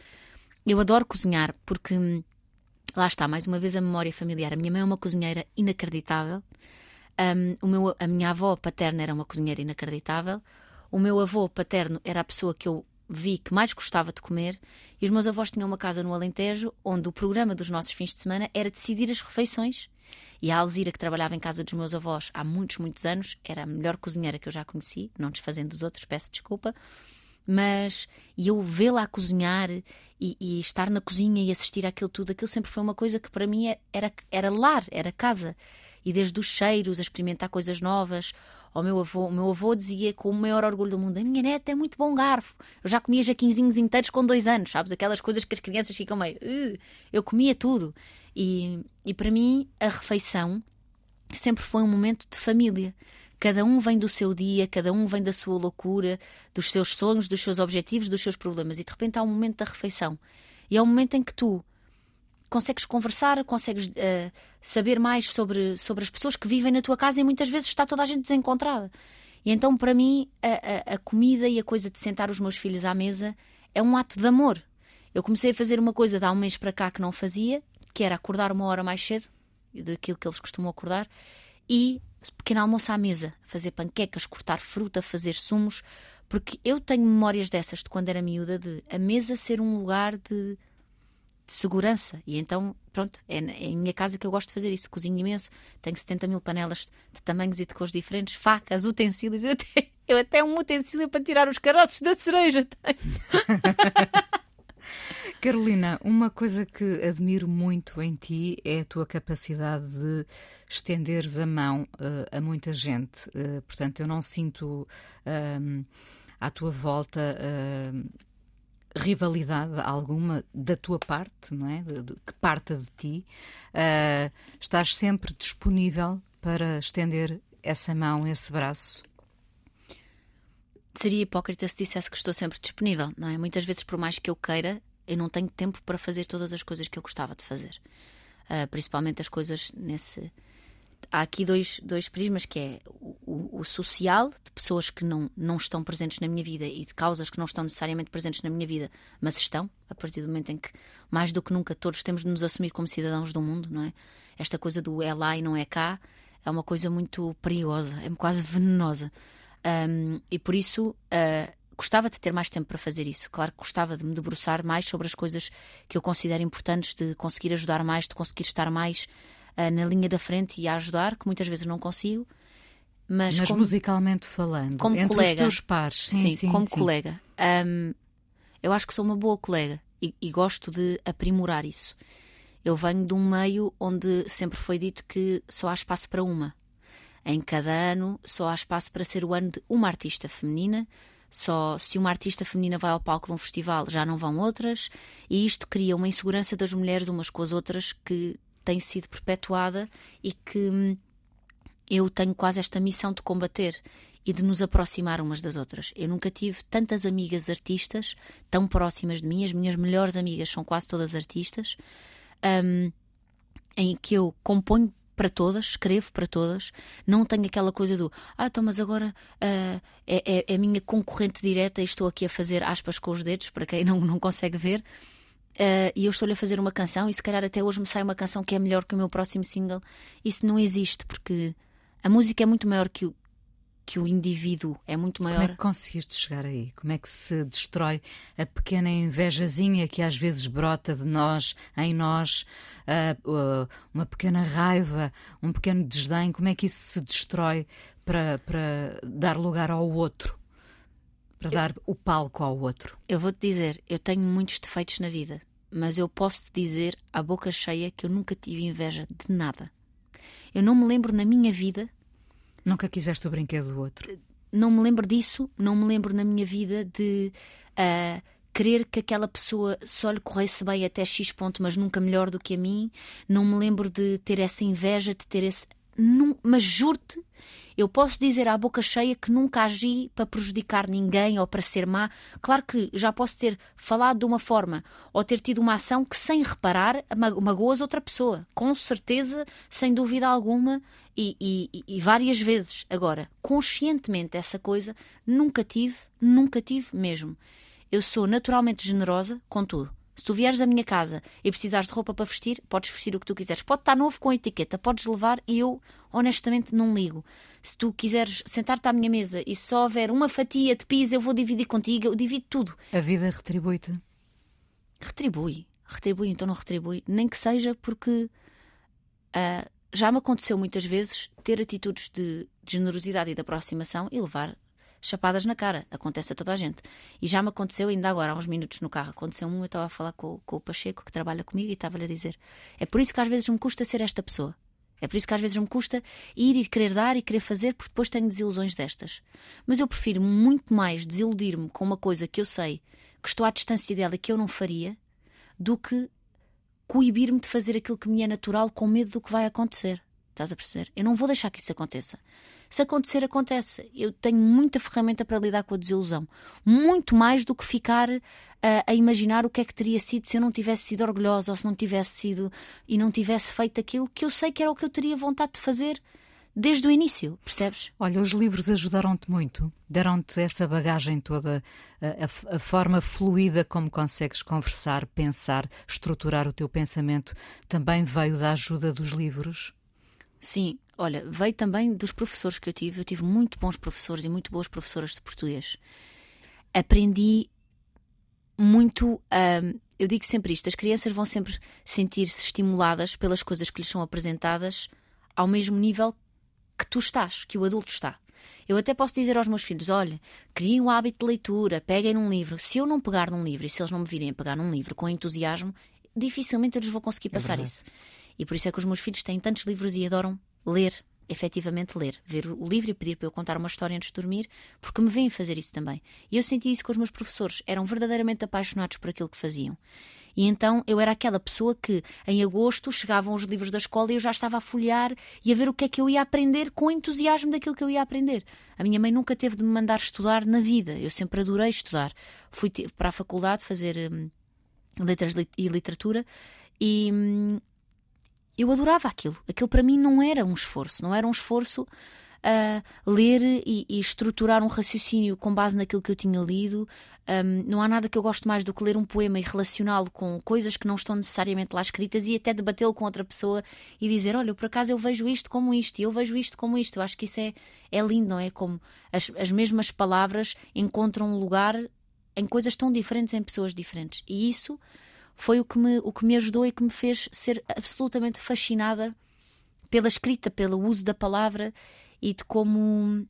B: Eu adoro cozinhar porque hum, lá está, mais uma vez a memória familiar. A minha mãe é uma cozinheira inacreditável. Um, o meu, a minha avó paterna era uma cozinheira inacreditável. O meu avô paterno era a pessoa que eu vi que mais gostava de comer e os meus avós tinham uma casa no Alentejo onde o programa dos nossos fins de semana era decidir as refeições. E a Alzira, que trabalhava em casa dos meus avós há muitos, muitos anos, era a melhor cozinheira que eu já conheci, não desfazendo dos outros, peço desculpa. Mas e eu vê-la a cozinhar e, e, estar na cozinha e assistir àquilo tudo, aquilo sempre foi uma coisa que para mim era, era lar, era casa. E desde os cheiros, a experimentar coisas novas, ao meu avô. O meu avô dizia com o maior orgulho do mundo: A minha neta é muito bom garfo. Eu já comia jaquinzinhos inteiros com dois anos, sabes? Aquelas coisas que as crianças ficam meio. Uh, eu comia tudo. E, e para mim, a refeição sempre foi um momento de família. Cada um vem do seu dia, cada um vem da sua loucura, dos seus sonhos, dos seus objetivos, dos seus problemas. E de repente há um momento da refeição. E é um momento em que tu consegues conversar, consegues uh, saber mais sobre, sobre as pessoas que vivem na tua casa e muitas vezes está toda a gente desencontrada. E então, para mim, a, a, a comida e a coisa de sentar os meus filhos à mesa é um ato de amor. Eu comecei a fazer uma coisa de há um mês para cá que não fazia, que era acordar uma hora mais cedo, daquilo que eles costumam acordar, e pequeno almoço à mesa, fazer panquecas, cortar fruta, fazer sumos, porque eu tenho memórias dessas de quando era miúda, de a mesa ser um lugar de de segurança. E então, pronto, é, é em minha casa que eu gosto de fazer isso. Cozinho imenso, tenho 70 mil panelas de tamanhos e de cores diferentes, facas, utensílios. Eu até, eu até um utensílio para tirar os caroços da cereja.
A: Carolina, uma coisa que admiro muito em ti é a tua capacidade de estenderes a mão uh, a muita gente. Uh, portanto, eu não sinto uh, à tua volta rivalidade alguma da tua parte, não é? De, de, que parta de ti. Uh, estás sempre disponível para estender essa mão, esse braço?
B: Seria hipócrita se dissesse que estou sempre disponível, não é? Muitas vezes, por mais que eu queira, eu não tenho tempo para fazer todas as coisas que eu gostava de fazer. Uh, principalmente as coisas nesse. Há aqui dois, dois prismas que é o, o, social, de pessoas que não, não estão presentes na minha vida e de causas que não estão necessariamente presentes na minha vida, mas estão, a partir do momento em que, mais do que nunca, todos temos de nos assumir como cidadãos do mundo, não é? Esta coisa do é lá e não é cá é uma coisa muito perigosa, é quase venenosa. Um, e por isso uh, gostava de ter mais tempo para fazer isso. Claro que gostava de me debruçar mais sobre as coisas que eu considero importantes, de conseguir ajudar mais, de conseguir estar mais na linha da frente e a ajudar, que muitas vezes não consigo. Mas,
A: mas
B: como,
A: musicalmente falando,
B: como
A: entre
B: colega,
A: os teus pares, sim,
B: sim,
A: sim
B: como
A: sim.
B: colega, eu acho que sou uma boa colega e, e gosto de aprimorar isso. Eu venho de um meio onde sempre foi dito que só há espaço para uma. Em cada ano só há espaço para ser o ano de uma artista feminina. Só se uma artista feminina vai ao palco de um festival já não vão outras, e isto cria uma insegurança das mulheres umas com as outras que tem sido perpetuada e que hum, eu tenho quase esta missão de combater e de nos aproximar umas das outras. Eu nunca tive tantas amigas artistas tão próximas de mim, as minhas melhores amigas são quase todas artistas, um, em que eu componho para todas, escrevo para todas, não tenho aquela coisa do ah, então, mas agora uh, é, é, é, a minha concorrente direta e estou aqui a fazer aspas com os dedos, para quem não, não consegue ver, uh, e eu estou-lhe a fazer uma canção, e se calhar até hoje me sai uma canção que é melhor que o meu próximo single. Isso não existe, porque a música é muito maior que o, que o indivíduo é muito maior.
A: Como é que conseguiste chegar aí? Como é que se destrói a pequena invejazinha que às vezes brota de nós, em nós, uh, uh, uma pequena raiva, um pequeno desdém? Como é que isso se destrói para, para dar lugar ao outro? Para eu, dar o palco ao outro?
B: Eu vou-te dizer, eu tenho muitos defeitos na vida, mas eu posso te dizer à boca cheia que eu nunca tive inveja de nada. Eu não me lembro na minha vida
A: Nunca quiseste o brinquedo do outro?
B: Não me lembro disso, não me lembro na minha vida de uh, querer que aquela pessoa só lhe corresse bem até X ponto, mas nunca melhor do que a mim. Não me lembro de ter essa inveja, de ter esse. Num, mas juro-te, eu posso dizer à boca cheia que nunca agi para prejudicar ninguém ou para ser má. Claro que já posso ter falado de uma forma ou ter tido uma ação que, sem reparar, magoas outra pessoa. Com certeza, sem dúvida alguma, e, e, e, várias vezes. Agora, conscientemente, essa coisa nunca tive, nunca tive mesmo. Eu sou naturalmente generosa com tudo. Se tu vieres à minha casa e precisares de roupa para vestir, podes vestir o que tu quiseres. Pode estar novo com etiqueta, podes levar e eu, honestamente, não ligo. Se tu quiseres sentar-te à minha mesa e só houver uma fatia de pizza, eu vou dividir contigo, eu divido tudo.
A: A vida retribui-te?
B: Retribui. Retribui, então não retribui. Nem que seja porque. Uh, já me aconteceu muitas vezes ter atitudes de, de, generosidade e de aproximação e levar chapadas na cara. Acontece a toda a gente. E já me aconteceu, ainda agora, há uns minutos no carro, aconteceu-me, eu estava a falar com, com o Pacheco, que trabalha comigo, e estava-lhe a dizer: É por isso que às vezes me custa ser esta pessoa. É por isso que às vezes me custa ir e querer dar e querer fazer, porque depois tenho desilusões destas. Mas eu prefiro muito mais desiludir-me com uma coisa que eu sei que estou à distância dela e que eu não faria, do que coibir-me de fazer aquilo que me é natural com medo do que vai acontecer. Estás a perceber? Eu não vou deixar que isso aconteça. Se acontecer, acontece. Eu tenho muita ferramenta para lidar com a desilusão. Muito mais do que ficar uh, a imaginar o que é que teria sido se eu não tivesse sido orgulhosa ou se não tivesse sido e não tivesse feito aquilo que eu sei que era o que eu teria vontade de fazer desde o início, percebes?
A: Olha, os livros ajudaram-te muito, deram-te essa bagagem toda, a, a, forma fluida como consegues conversar, pensar, estruturar o teu pensamento, também veio da ajuda dos livros?
B: Sim, olha, veio também dos professores que eu tive. Eu tive muito bons professores e muito boas professoras de português. Aprendi muito. Um, eu digo sempre isto: as crianças vão sempre sentir-se estimuladas pelas coisas que lhes são apresentadas ao mesmo nível que tu estás, que o adulto está. Eu até posso dizer aos meus filhos: olha, criem um hábito de leitura, peguem num livro. Se eu não pegar num livro e se eles não me virem a pegar num livro com entusiasmo, dificilmente eu lhes vou conseguir é passar é isso. E por isso é que os meus filhos têm tantos livros e adoram ler, efetivamente ler, ver o livro e pedir para eu contar uma história antes de dormir, porque me veem fazer isso também. E eu senti isso com os meus professores, eram verdadeiramente apaixonados por aquilo que faziam. E então eu era aquela pessoa que em agosto chegavam os livros da escola e eu já estava a folhear e a ver o que é que eu ia aprender com entusiasmo daquilo que eu ia aprender. A minha mãe nunca teve de me mandar estudar na vida, eu sempre adorei estudar. Fui para a faculdade fazer hum, letras e literatura e hum, eu adorava aquilo. Aquilo para mim não era um esforço, não era um esforço a ler e, e, estruturar um raciocínio com base naquilo que eu tinha lido. Um, não há nada que eu goste mais do que ler um poema e relacioná-lo com coisas que não estão necessariamente lá escritas e até debatê-lo com outra pessoa e dizer: Olha, por acaso eu vejo isto como isto e eu vejo isto como isto. Eu acho que isso é, é lindo, não é? Como as, as mesmas palavras encontram lugar em coisas tão diferentes, em pessoas diferentes. E isso foi o que me, o que me ajudou e que me fez ser absolutamente fascinada pela escrita, pelo uso da palavra e de como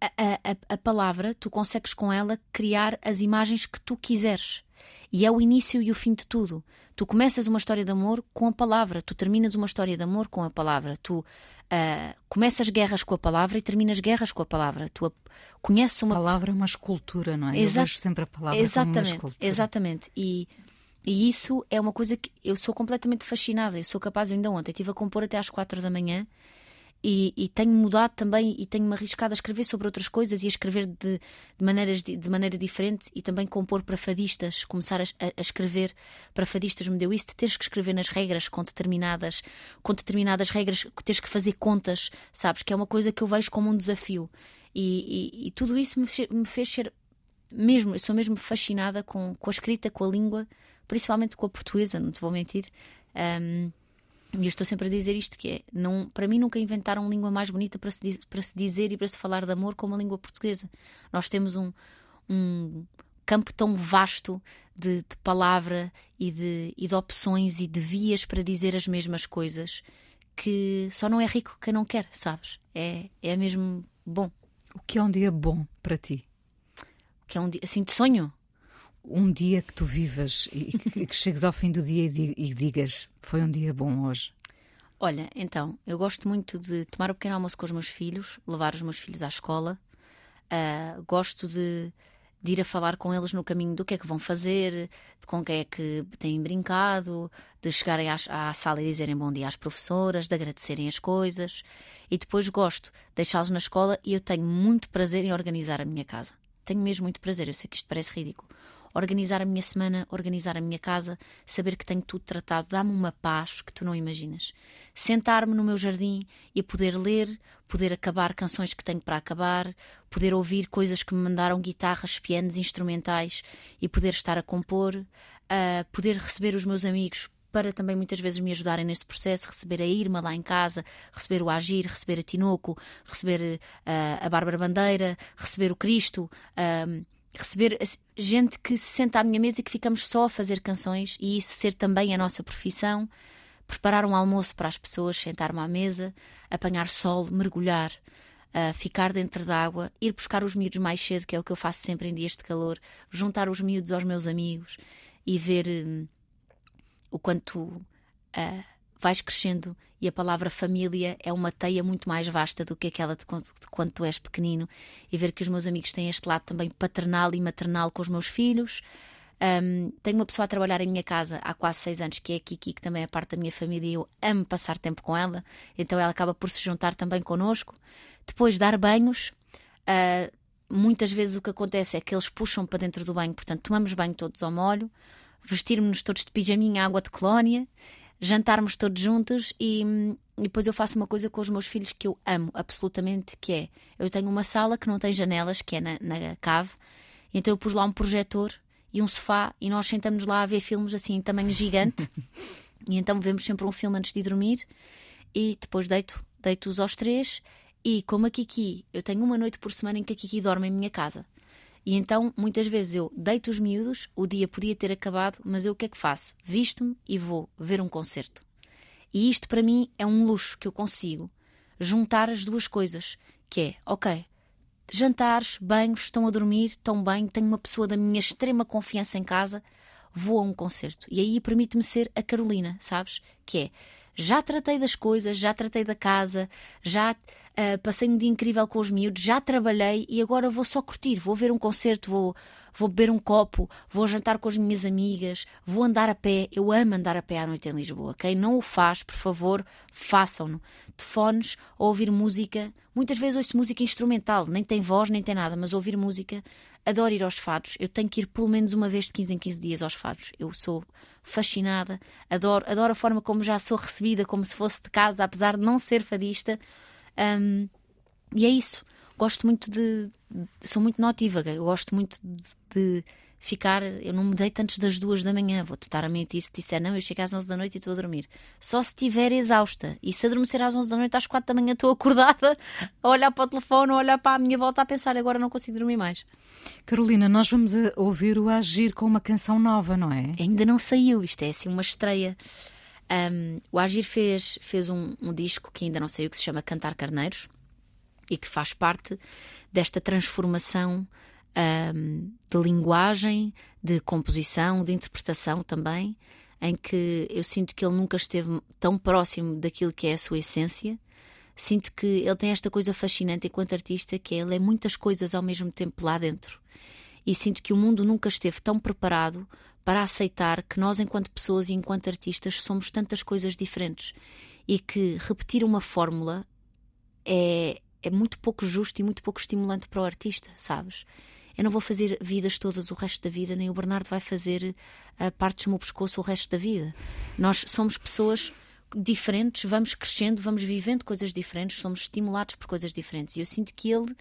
B: a, a, a, palavra, tu consegues com ela criar as imagens que tu quiseres. E é o início e o fim de tudo. Tu começas uma história de amor com a palavra, tu terminas uma história de amor com a palavra, tu uh, começas guerras com a palavra e terminas guerras com a palavra. Tu conheces uma.
A: A palavra é uma escultura, não é? Exato. Eu vejo sempre a palavra
B: exatamente,
A: como uma escultura.
B: Exatamente. E, e isso é uma coisa que eu sou completamente fascinada. Eu sou capaz, ainda ontem, estive a compor até às quatro da manhã e, e, tenho mudado também e tenho-me arriscado a escrever sobre outras coisas e a escrever de, de, maneiras, de, de, maneira diferente e também compor para fadistas, começar a, a, escrever para fadistas me deu isso de teres que escrever nas regras com determinadas, com determinadas regras, teres que fazer contas, sabes? Que é uma coisa que eu vejo como um desafio. E, e, e tudo isso me, me, fez ser mesmo, eu sou mesmo fascinada com, com a escrita, com a língua, principalmente com a portuguesa, não te vou mentir. Um, e eu estou sempre a dizer isto que é, não, para mim nunca inventaram língua mais bonita para se, para se dizer e para se falar de amor como a língua portuguesa. Nós temos um, um campo tão vasto de, de palavra e de, e de opções e de vias para dizer as mesmas coisas que só não é rico quem não quer, sabes? É, é mesmo bom.
A: O que é um dia bom para ti?
B: O que é um dia assim de sonho?
A: Um dia que tu vivas e, que chegues ao fim do dia e, e, digas foi um dia bom hoje?
B: Olha, então, eu gosto muito de tomar o um pequeno almoço com os meus filhos, levar os meus filhos à escola. Uh, gosto de, de, ir a falar com eles no caminho do que é que vão fazer, de com quem é que têm brincado, de chegarem à, à sala e dizerem bom dia às professoras, de agradecerem as coisas. E depois gosto de deixá-los na escola e eu tenho muito prazer em organizar a minha casa. Tenho mesmo muito prazer, eu sei que isto parece ridículo organizar a minha semana, organizar a minha casa, saber que tenho tudo tratado, dá-me uma paz que tu não imaginas. Sentar-me no meu jardim e poder ler, poder acabar canções que tenho para acabar, poder ouvir coisas que me mandaram guitarras, pianos, instrumentais e poder estar a compor, uh, poder receber os meus amigos para também muitas vezes me ajudarem nesse processo, receber a Irma lá em casa, receber o Agir, receber a Tinoco, receber uh, a Bárbara Bandeira, receber o Cristo, uh, receber gente que se senta à minha mesa e que ficamos só a fazer canções e isso ser também a nossa profissão. Preparar um almoço para as pessoas, sentar-me à mesa, apanhar sol, mergulhar, uh, ficar dentro d'água, ir buscar os miúdos mais cedo, que é o que eu faço sempre em dias de calor, juntar os miúdos aos meus amigos e ver um, o quanto uh, vais crescendo e a palavra família é uma teia muito mais vasta do que aquela de quando tu és pequenino e ver que os meus amigos têm este lado também paternal e maternal com os meus filhos. Um, tenho uma pessoa a trabalhar em minha casa há quase seis anos, que é a Kiki, que também é parte da minha família e eu amo passar tempo com ela, então ela acaba por se juntar também connosco. Depois, dar banhos. Uh, muitas vezes o que acontece é que eles puxam para dentro do banho, portanto, tomamos banho todos ao molho, vestirmos-nos todos de pijaminha, água de colónia jantarmos todos juntos e, e, depois eu faço uma coisa com os meus filhos que eu amo absolutamente, que é eu tenho uma sala que não tem janelas, que é na, na cave, então eu pus lá um projetor e um sofá e nós sentamos lá a ver filmes assim em tamanho gigante e então vemos sempre um filme antes de dormir e depois deito, deito-os aos três e como a Kiki, eu tenho uma noite por semana em que a Kiki dorme em minha casa. E então, muitas vezes eu deito os miúdos, o dia podia ter acabado, mas eu o que é que faço? Visto-me e vou ver um concerto. E isto para mim é um luxo que eu consigo juntar as duas coisas, que é, ok, jantares, banhos, estão a dormir, estão bem, tenho uma pessoa da minha extrema confiança em casa, vou a um concerto. E aí permite-me ser a Carolina, sabes? Que é Já tratei das coisas, já tratei da casa, já uh, passei um dia incrível com os miúdos, já trabalhei e agora vou só curtir. Vou ver um concerto, vou, vou beber um copo, vou jantar com as minhas amigas, vou andar a pé. Eu amo andar a pé à noite em Lisboa. Quem não o faz, por favor, façam-no. De fones ou ouvir música. Muitas vezes ouço música instrumental, nem tem voz, nem tem nada, mas ouvir música. Adoro ir aos fados. Eu tenho que ir pelo menos uma vez de 15 em 15 dias aos fados. Eu sou fascinada, adoro, adoro a forma como já sou recebida, como se fosse de casa, apesar de não ser fadista. Um, e é isso. Gosto muito de. Sou muito notívaga. Eu gosto muito de, de ficar. Eu não me deito antes das duas da manhã. Vou-te dar a mente e se disser não, eu chego às onze da noite e estou a dormir. Só se estiver exausta. E se adormecer às onze da noite, às quatro da manhã estou acordada a olhar para o telefone, a olhar para a minha volta, a pensar agora não consigo dormir mais.
A: Carolina, nós vamos ouvir o Agir com uma canção nova, não é?
B: Ainda não saiu. Isto é assim uma estreia. Um, o Agir fez, fez um, um disco que ainda não saiu, que se chama Cantar Carneiros e que faz parte desta transformação um, de linguagem, de composição, de interpretação também, em que eu sinto que ele nunca esteve tão próximo daquilo que é a sua essência. Sinto que ele tem esta coisa fascinante enquanto artista, que é, ele é muitas coisas ao mesmo tempo lá dentro. E sinto que o mundo nunca esteve tão preparado para aceitar que nós, enquanto pessoas e enquanto artistas, somos tantas coisas diferentes e que repetir uma fórmula é, é muito pouco justo e muito pouco estimulante para o artista, sabes? Eu não vou fazer vidas todas o resto da vida, nem o Bernardo vai fazer uh, partes do meu pescoço o resto da vida. Nós somos pessoas diferentes, vamos crescendo, vamos vivendo coisas diferentes, somos estimulados por coisas diferentes. E eu sinto que ele,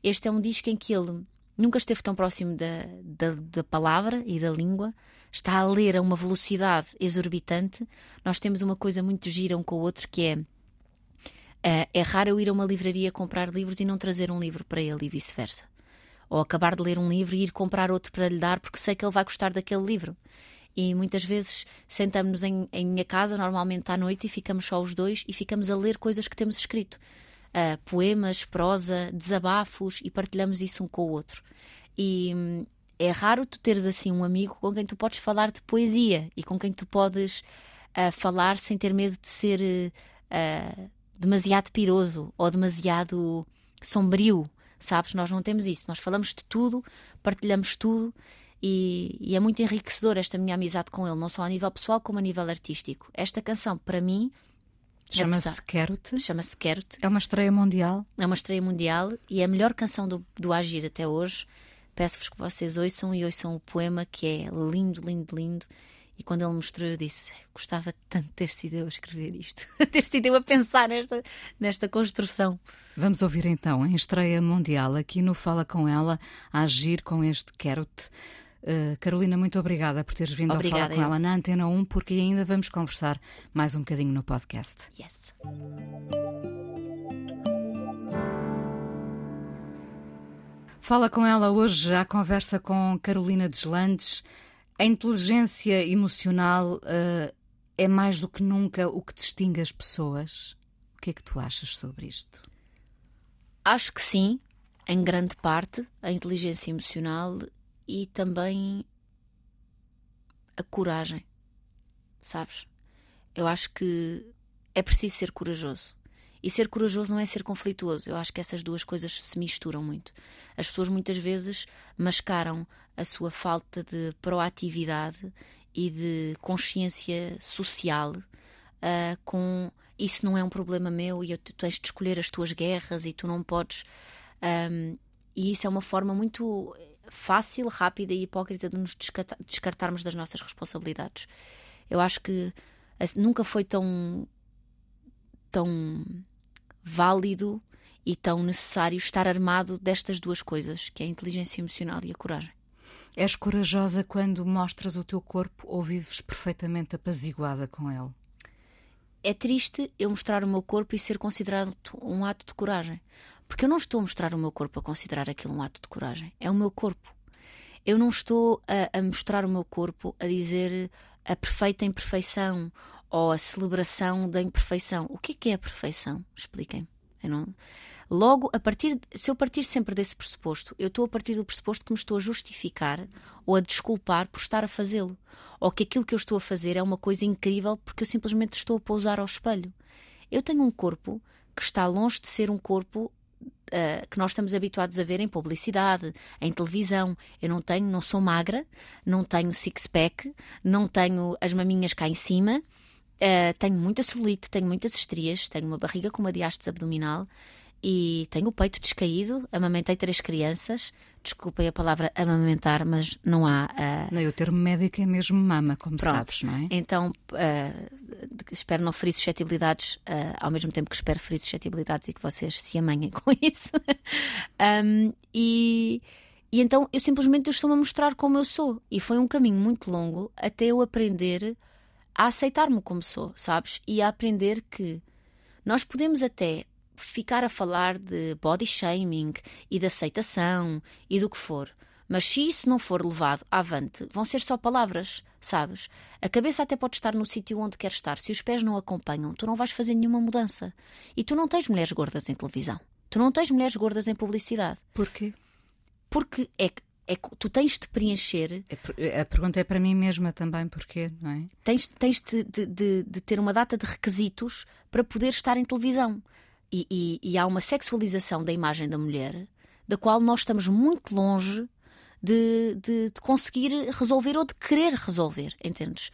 B: este é um disco em que ele nunca esteve tão próximo da, da, da palavra e da língua, está a ler a uma velocidade exorbitante. Nós temos uma coisa muito gira um com o outro que é. Uh, é raro eu ir a uma livraria comprar livros e não trazer um livro para ele e vice-versa ou acabar de ler um livro e ir comprar outro para lhe dar porque sei que ele vai gostar daquele livro. E muitas vezes sentamos-nos em, em minha casa, normalmente à noite, e ficamos só os dois e ficamos a ler coisas que temos escrito. Uh, poemas, prosa, desabafos e partilhamos isso um com o outro. E hum, é raro tu teres assim um amigo com quem tu podes falar de poesia e com quem tu podes uh, falar sem ter medo de ser uh, demasiado piroso ou demasiado sombrio sabes? Nós não temos isso. Nós falamos de tudo, partilhamos tudo e, e, é muito enriquecedor esta minha amizade com ele, não só a nível pessoal como a nível artístico. Esta canção, para mim.
A: Chama-se Quero-te.
B: Chama-se Quero-te.
A: É uma estreia mundial.
B: É uma estreia mundial e é a melhor canção do, do Agir até hoje. Peço-vos que vocês ouçam e ouçam o poema que é lindo, lindo, lindo e quando ele mostrou, eu disse: gostava tanto de ter sido eu a escrever isto, ter sido eu a pensar nesta, nesta construção.
A: Vamos ouvir então, em estreia mundial, aqui no Fala Com Ela, a agir com este Quero-te. Uh, Carolina, muito obrigada por teres vindo obrigada, a falar com eu. ela na Antena 1, porque ainda vamos conversar mais um bocadinho no podcast.
B: Yes.
A: Fala com ela hoje à conversa com Carolina Deslandes. A inteligência emocional uh, é mais do que nunca o que distingue as pessoas? O que é que tu achas sobre isto?
B: Acho que sim, em grande parte, a inteligência emocional e também a coragem. Sabes? Eu acho que é preciso ser corajoso. E ser corajoso não é ser conflituoso. Eu acho que essas duas coisas se misturam muito. As pessoas muitas vezes mascaram a sua falta de proatividade e de consciência social uh, com isso não é um problema meu e eu, tu tens de escolher as tuas guerras e tu não podes. Um, e isso é uma forma muito fácil, rápida e hipócrita de nos descartarmos das nossas responsabilidades. Eu acho que nunca foi tão tão válido e tão necessário estar armado destas duas coisas, que é a inteligência emocional e a coragem.
A: És corajosa quando mostras o teu corpo ou vives perfeitamente apaziguada com ele?
B: É triste eu mostrar o meu corpo e ser considerado um ato de coragem. Porque eu não estou a mostrar o meu corpo a considerar aquilo um ato de coragem. É o meu corpo. Eu não estou a, a mostrar o meu corpo a dizer a perfeita imperfeição ou a celebração da imperfeição. O que é, que é a perfeição? Expliquem-me. Não... Logo, a partir, se eu partir sempre desse pressuposto, eu estou a partir do pressuposto que me estou a justificar ou a desculpar por estar a fazê-lo. Ou que aquilo que eu estou a fazer é uma coisa incrível porque eu simplesmente estou a pousar ao espelho. Eu tenho um corpo que está longe de ser um corpo Uh, que nós estamos habituados a ver em publicidade, em televisão. Eu não tenho, não sou magra, não tenho six-pack, não tenho as maminhas cá em cima, uh, tenho muita celulite, tenho muitas estrias, tenho uma barriga com uma diástase abdominal e tenho o peito descaído, amamentei três crianças. Desculpem a palavra amamentar, mas não há. Uh...
A: Não, o termo médico é mesmo mama, como
B: Pronto.
A: sabes, não é?
B: Então, uh, espero não ferir suscetibilidades, uh, ao mesmo tempo que espero ferir suscetibilidades e que vocês se amanhem com isso. um, e, e então eu simplesmente estou-me a mostrar como eu sou. E foi um caminho muito longo até eu aprender a aceitar-me como sou, sabes? E a aprender que nós podemos até ficar a falar de body shaming e de aceitação e do que for. Mas se isso não for levado avante, vão ser só palavras, sabes? A cabeça até pode estar no sítio onde quer estar. Se os pés não acompanham, tu não vais fazer nenhuma mudança. E tu não tens mulheres gordas em televisão. Tu não tens mulheres gordas em publicidade.
A: Porquê?
B: Porque é que é tu tens de preencher.
A: A pergunta é para mim mesma também, porquê, não é?
B: Tens, tens de, de, de, de ter uma data de requisitos para poder estar em televisão. E, e, e, há uma sexualização da imagem da mulher da qual nós estamos muito longe de, de, de conseguir resolver ou de querer resolver, entendes?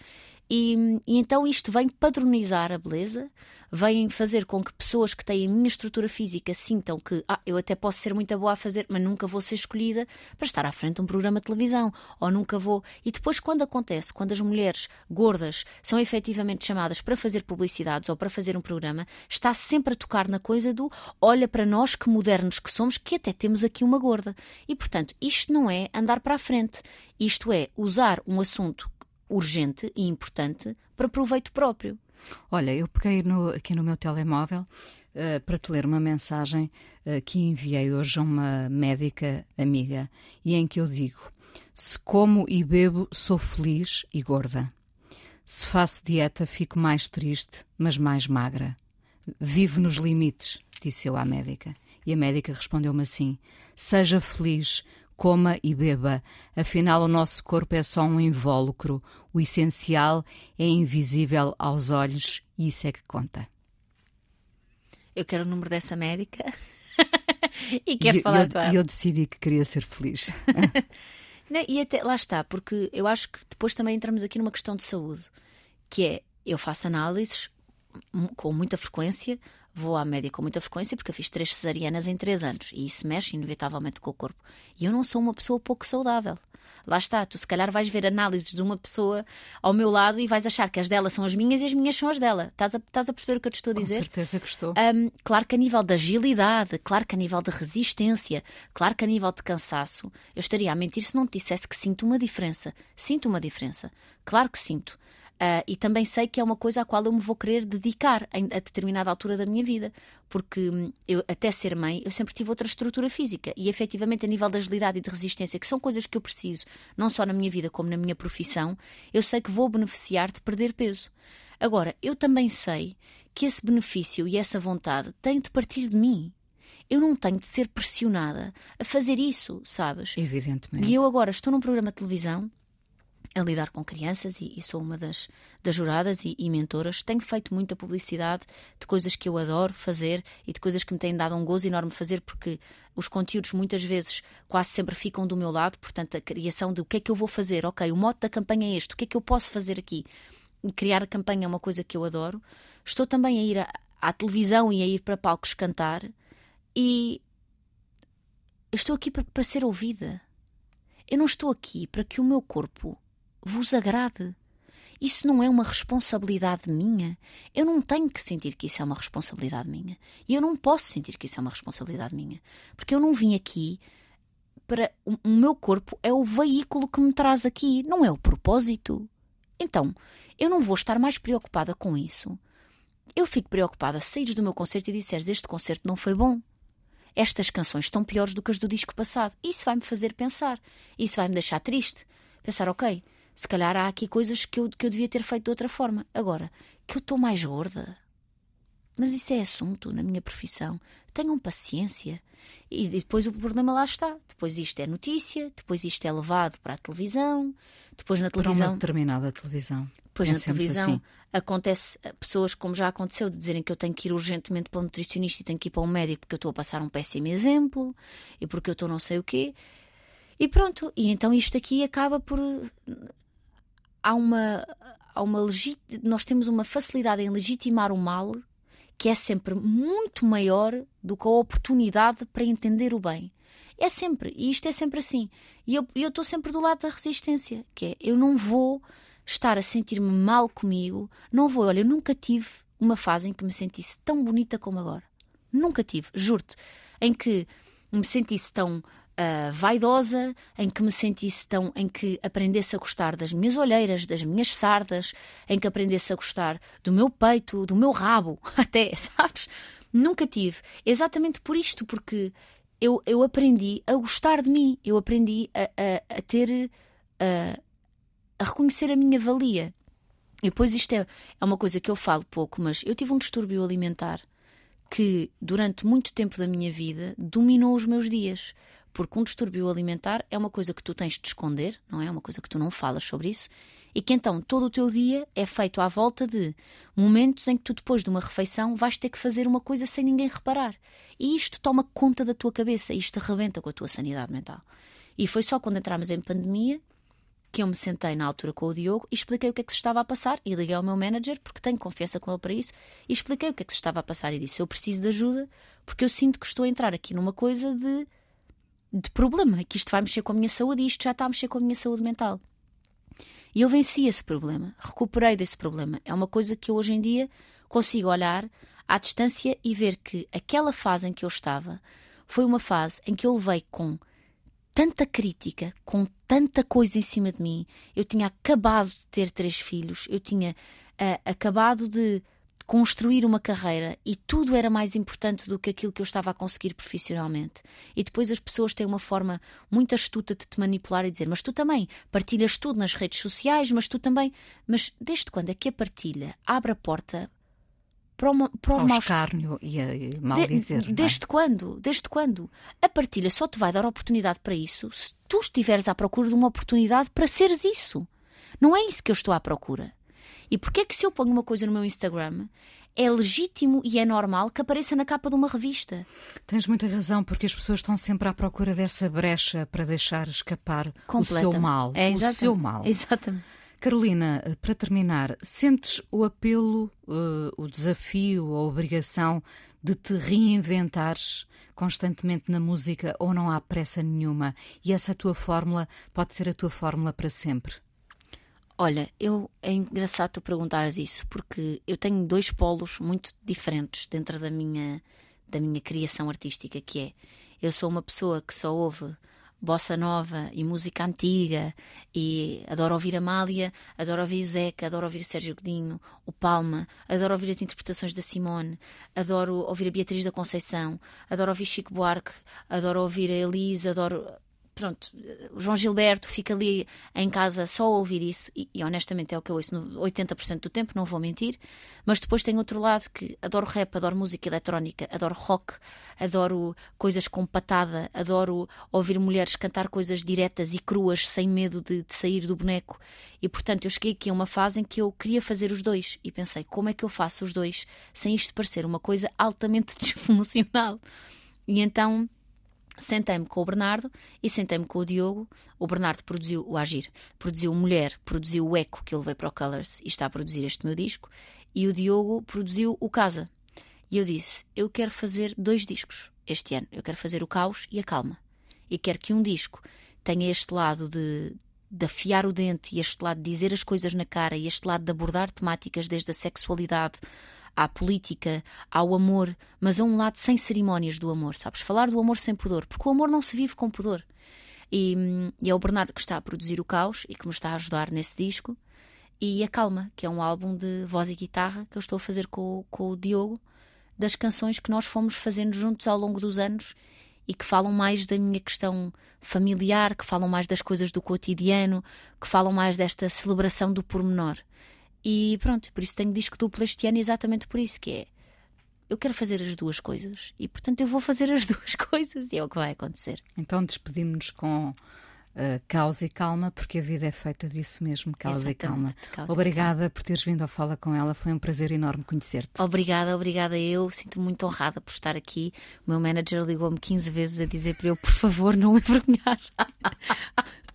B: E, e, então isto vem padronizar a beleza, vem fazer com que pessoas que têm a minha estrutura física sintam que ah, eu até posso ser muito boa a fazer, mas nunca vou ser escolhida para estar à frente de um programa de televisão, ou nunca vou. E depois, quando acontece, quando as mulheres gordas são efetivamente chamadas para fazer publicidades ou para fazer um programa, está sempre a tocar na coisa do olha para nós que modernos que somos, que até temos aqui uma gorda. E portanto, isto não é andar para a frente, isto é usar um assunto urgente e importante para proveito próprio.
A: Olha, eu peguei no, aqui no meu telemóvel uh, para te ler uma mensagem uh, que enviei hoje a uma médica amiga e em que eu digo: Se como e bebo, sou feliz e gorda. Se faço dieta, fico mais triste, mas mais magra. Vivo nos limites, disse eu à médica. E a médica respondeu-me assim: Seja feliz, coma e beba. Afinal, o nosso corpo é só um invólucro. O essencial é invisível aos olhos e isso é que conta.
B: Eu quero o número dessa médica e quero e, falar
A: com ela. E eu decidi que queria ser feliz.
B: Não, e até lá está, porque eu acho que depois também entramos aqui numa questão de saúde, que é eu faço análises com muita frequência, vou à média com muita frequência porque eu fiz três cesarianas em três anos e isso mexe inevitavelmente com o corpo. E eu não sou uma pessoa pouco saudável. Lá está, tu se calhar vais ver análises de uma pessoa ao meu lado e vais achar que as dela são as minhas e as minhas são as dela. Estás a, estás a perceber o que eu te estou a dizer?
A: Com certeza que estou.
B: Um, claro que a nível de agilidade, claro que a nível de resistência, claro que a nível de cansaço, eu estaria a mentir se não te dissesse que sinto uma diferença. Sinto uma diferença. Claro que sinto. Uh, e também sei que é uma coisa à qual eu me vou querer dedicar em, a determinada altura da minha vida, porque hum, eu, até ser mãe, eu sempre tive outra estrutura física e efetivamente a nível de agilidade e de resistência, que são coisas que eu preciso, não só na minha vida como na minha profissão, eu sei que vou beneficiar de perder peso. Agora, eu também sei que esse benefício e essa vontade têm de partir de mim. Eu não tenho de ser pressionada a fazer isso, sabes?
A: Evidentemente.
B: E eu agora estou num programa de televisão a lidar com crianças e, e sou uma das, das juradas e, e, mentoras. Tenho feito muita publicidade de coisas que eu adoro fazer e de coisas que me têm dado um gozo enorme fazer, porque os conteúdos muitas vezes quase sempre ficam do meu lado. Portanto, a criação de o que é que eu vou fazer, ok, o mote da campanha é este, o que é que eu posso fazer aqui? Criar a campanha é uma coisa que eu adoro. Estou também a ir à, à televisão e a ir para palcos cantar e estou aqui para, para ser ouvida. Eu não estou aqui para que o meu corpo vos agrade. Isso não é uma responsabilidade minha. Eu não tenho que sentir que isso é uma responsabilidade minha. E eu não posso sentir que isso é uma responsabilidade minha. Porque eu não vim aqui para. O meu corpo é o veículo que me traz aqui, não é o propósito. Então, eu não vou estar mais preocupada com isso. Eu fico preocupada se saíres do meu concerto e disseres este concerto não foi bom. Estas canções estão piores do que as do disco passado. Isso vai-me fazer pensar. Isso vai-me deixar triste. Pensar, ok, se calhar há aqui coisas que eu, que eu devia ter feito de outra forma. Agora, que eu estou mais gorda. mas isso é assunto na minha profissão. Tenham paciência. E depois o problema lá está. Depois isto é notícia, depois isto é levado para a televisão, depois na televisão.
A: Para uma determinada televisão.
B: Depois
A: é
B: na televisão
A: assim.
B: acontece eh, pessoas, como já aconteceu, de dizerem que eu tenho que ir urgentemente para um nutricionista e tenho que ir para um médico porque eu estou a passar um péssimo exemplo e porque eu estou não sei o quê. E pronto, e então isto aqui acaba por. Há uma. Há uma legit... Nós temos uma facilidade em legitimar o mal que é sempre muito maior do que a oportunidade para entender o bem. É sempre, e isto é sempre assim. E eu estou sempre do lado da resistência, que é eu não vou estar a sentir-me mal comigo, não vou, olha, eu nunca tive uma fase em que me sentisse tão bonita como agora. Nunca tive, juro-te, em que me sentisse tão uh, vaidosa, em que me sentisse tão. em que aprendesse a gostar das minhas olheiras, das minhas sardas, em que aprendesse a gostar do meu peito, do meu rabo, até, sabes? Nunca tive. Exatamente por isto, porque eu, eu aprendi a gostar de mim, eu aprendi a, a, a ter. A, a reconhecer a minha valia. E depois isto é, é uma coisa que eu falo pouco, mas eu tive um distúrbio alimentar que durante muito tempo da minha vida dominou os meus dias. Porque um distúrbio alimentar é uma coisa que tu tens de esconder, não é? É uma coisa que tu não falas sobre isso. E que então todo o teu dia é feito à volta de momentos em que tu, depois de uma refeição, vais ter que fazer uma coisa sem ninguém reparar. E isto toma conta da tua cabeça, isto arrebenta com a tua sanidade mental. E foi só quando entramos em pandemia que eu me sentei na altura com o Diogo e expliquei o que é que se estava a passar e liguei ao meu manager, porque tenho confiança com ele para isso, e expliquei o que é que se estava a passar e disse: Eu preciso de ajuda porque eu sinto que estou a entrar aqui numa coisa de de problema, que isto vai mexer com a minha saúde e isto já está a mexer com a minha saúde mental. E eu venci esse problema, recuperei desse problema. É uma coisa que eu hoje em dia consigo olhar à distância e ver que aquela fase em que eu estava foi uma fase em que eu levei com tanta crítica, com tanta coisa em cima de mim. Eu tinha acabado de ter três filhos, eu tinha uh, acabado de construir uma carreira e tudo era mais importante do que aquilo que eu estava a conseguir profissionalmente. E depois as pessoas têm uma forma muito astuta de te manipular e dizer: Mas tu também partilhas tudo nas redes sociais, mas tu também. Mas desde quando é que a partilha abre a porta para, uma, para os
A: Ao
B: maus.
A: escárnio e a mal dizer.
B: De, desde quando? Desde quando? A partilha só te vai dar oportunidade para isso se tu estiveres à procura de uma oportunidade para seres isso. Não é isso que eu estou à procura. E porquê é que se eu ponho uma coisa no meu Instagram é legítimo e é normal que apareça na capa de uma revista?
A: Tens muita razão, porque as pessoas estão sempre à procura dessa brecha para deixar escapar o seu mal.
B: É,
A: o seu mal.
B: Exatamente.
A: Carolina, para terminar, sentes o apelo, uh, o desafio, a obrigação de te reinventares constantemente na música ou não há pressa nenhuma? E essa tua fórmula pode ser a tua fórmula para sempre?
B: Olha, eu é engraçado tu perguntares isso, porque eu tenho dois polos muito diferentes dentro da minha da minha criação artística, que é eu sou uma pessoa que só ouve bossa nova e música antiga e adoro ouvir Amália, adoro ouvir o Zeca, adoro ouvir o Sérgio Godinho, o Palma, adoro ouvir as interpretações da Simone, adoro ouvir a Beatriz da Conceição, adoro ouvir Chico Buarque, adoro ouvir a Elisa, adoro pronto, o João Gilberto fica ali em casa só a ouvir isso, e, e honestamente é o que eu ouço 80% do tempo, não vou mentir, mas depois tem outro lado que adoro rap, adoro música eletrónica, adoro rock, adoro coisas com patada, adoro ouvir mulheres cantar coisas diretas e cruas, sem medo de, de sair do boneco, e portanto eu cheguei aqui a uma fase em que eu queria fazer os dois, e pensei, como é que eu faço os dois sem isto parecer uma coisa altamente disfuncional? E então Sentei-me com o Bernardo e sentei-me com o Diogo. O Bernardo produziu o Agir, produziu Mulher, produziu o Eco, que eu levei para o Colors e está a produzir este meu disco. E o Diogo produziu o Casa. E eu disse: Eu quero fazer dois discos este ano. Eu quero fazer o Caos e a Calma. E quero que um disco tenha este lado de, de afiar o dente e este lado de dizer as coisas na cara e este lado de abordar temáticas desde a sexualidade à política, ao amor, mas a um lado sem cerimónias do amor, sabes? Falar do amor sem pudor, porque o amor não se vive com pudor. E, e é o Bernardo que está a produzir o Caos e que me está a ajudar nesse disco. E a Calma, que é um álbum de voz e guitarra que eu estou a fazer com, com o Diogo, das canções que nós fomos fazendo juntos ao longo dos anos e que falam mais da minha questão familiar, que falam mais das coisas do cotidiano, que falam mais desta celebração do pormenor. E pronto, por isso tenho disco duplo este ano, exatamente por isso, que é eu quero fazer as duas coisas e, portanto, eu vou fazer as duas coisas e é o que vai acontecer.
A: Então despedimos-nos com uh, causa e calma, porque a vida é feita disso mesmo, causa
B: Exatamente,
A: e calma.
B: causa
A: Obrigada por teres vindo ao Fala com ela, foi um prazer enorme conhecer-te.
B: Obrigada, obrigada eu. Sinto-me muito honrada por estar aqui. O meu manager ligou-me 15 vezes a dizer para eu, por favor, não envergonhar.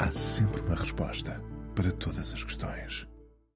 C: Há sempre uma resposta para todas as questões.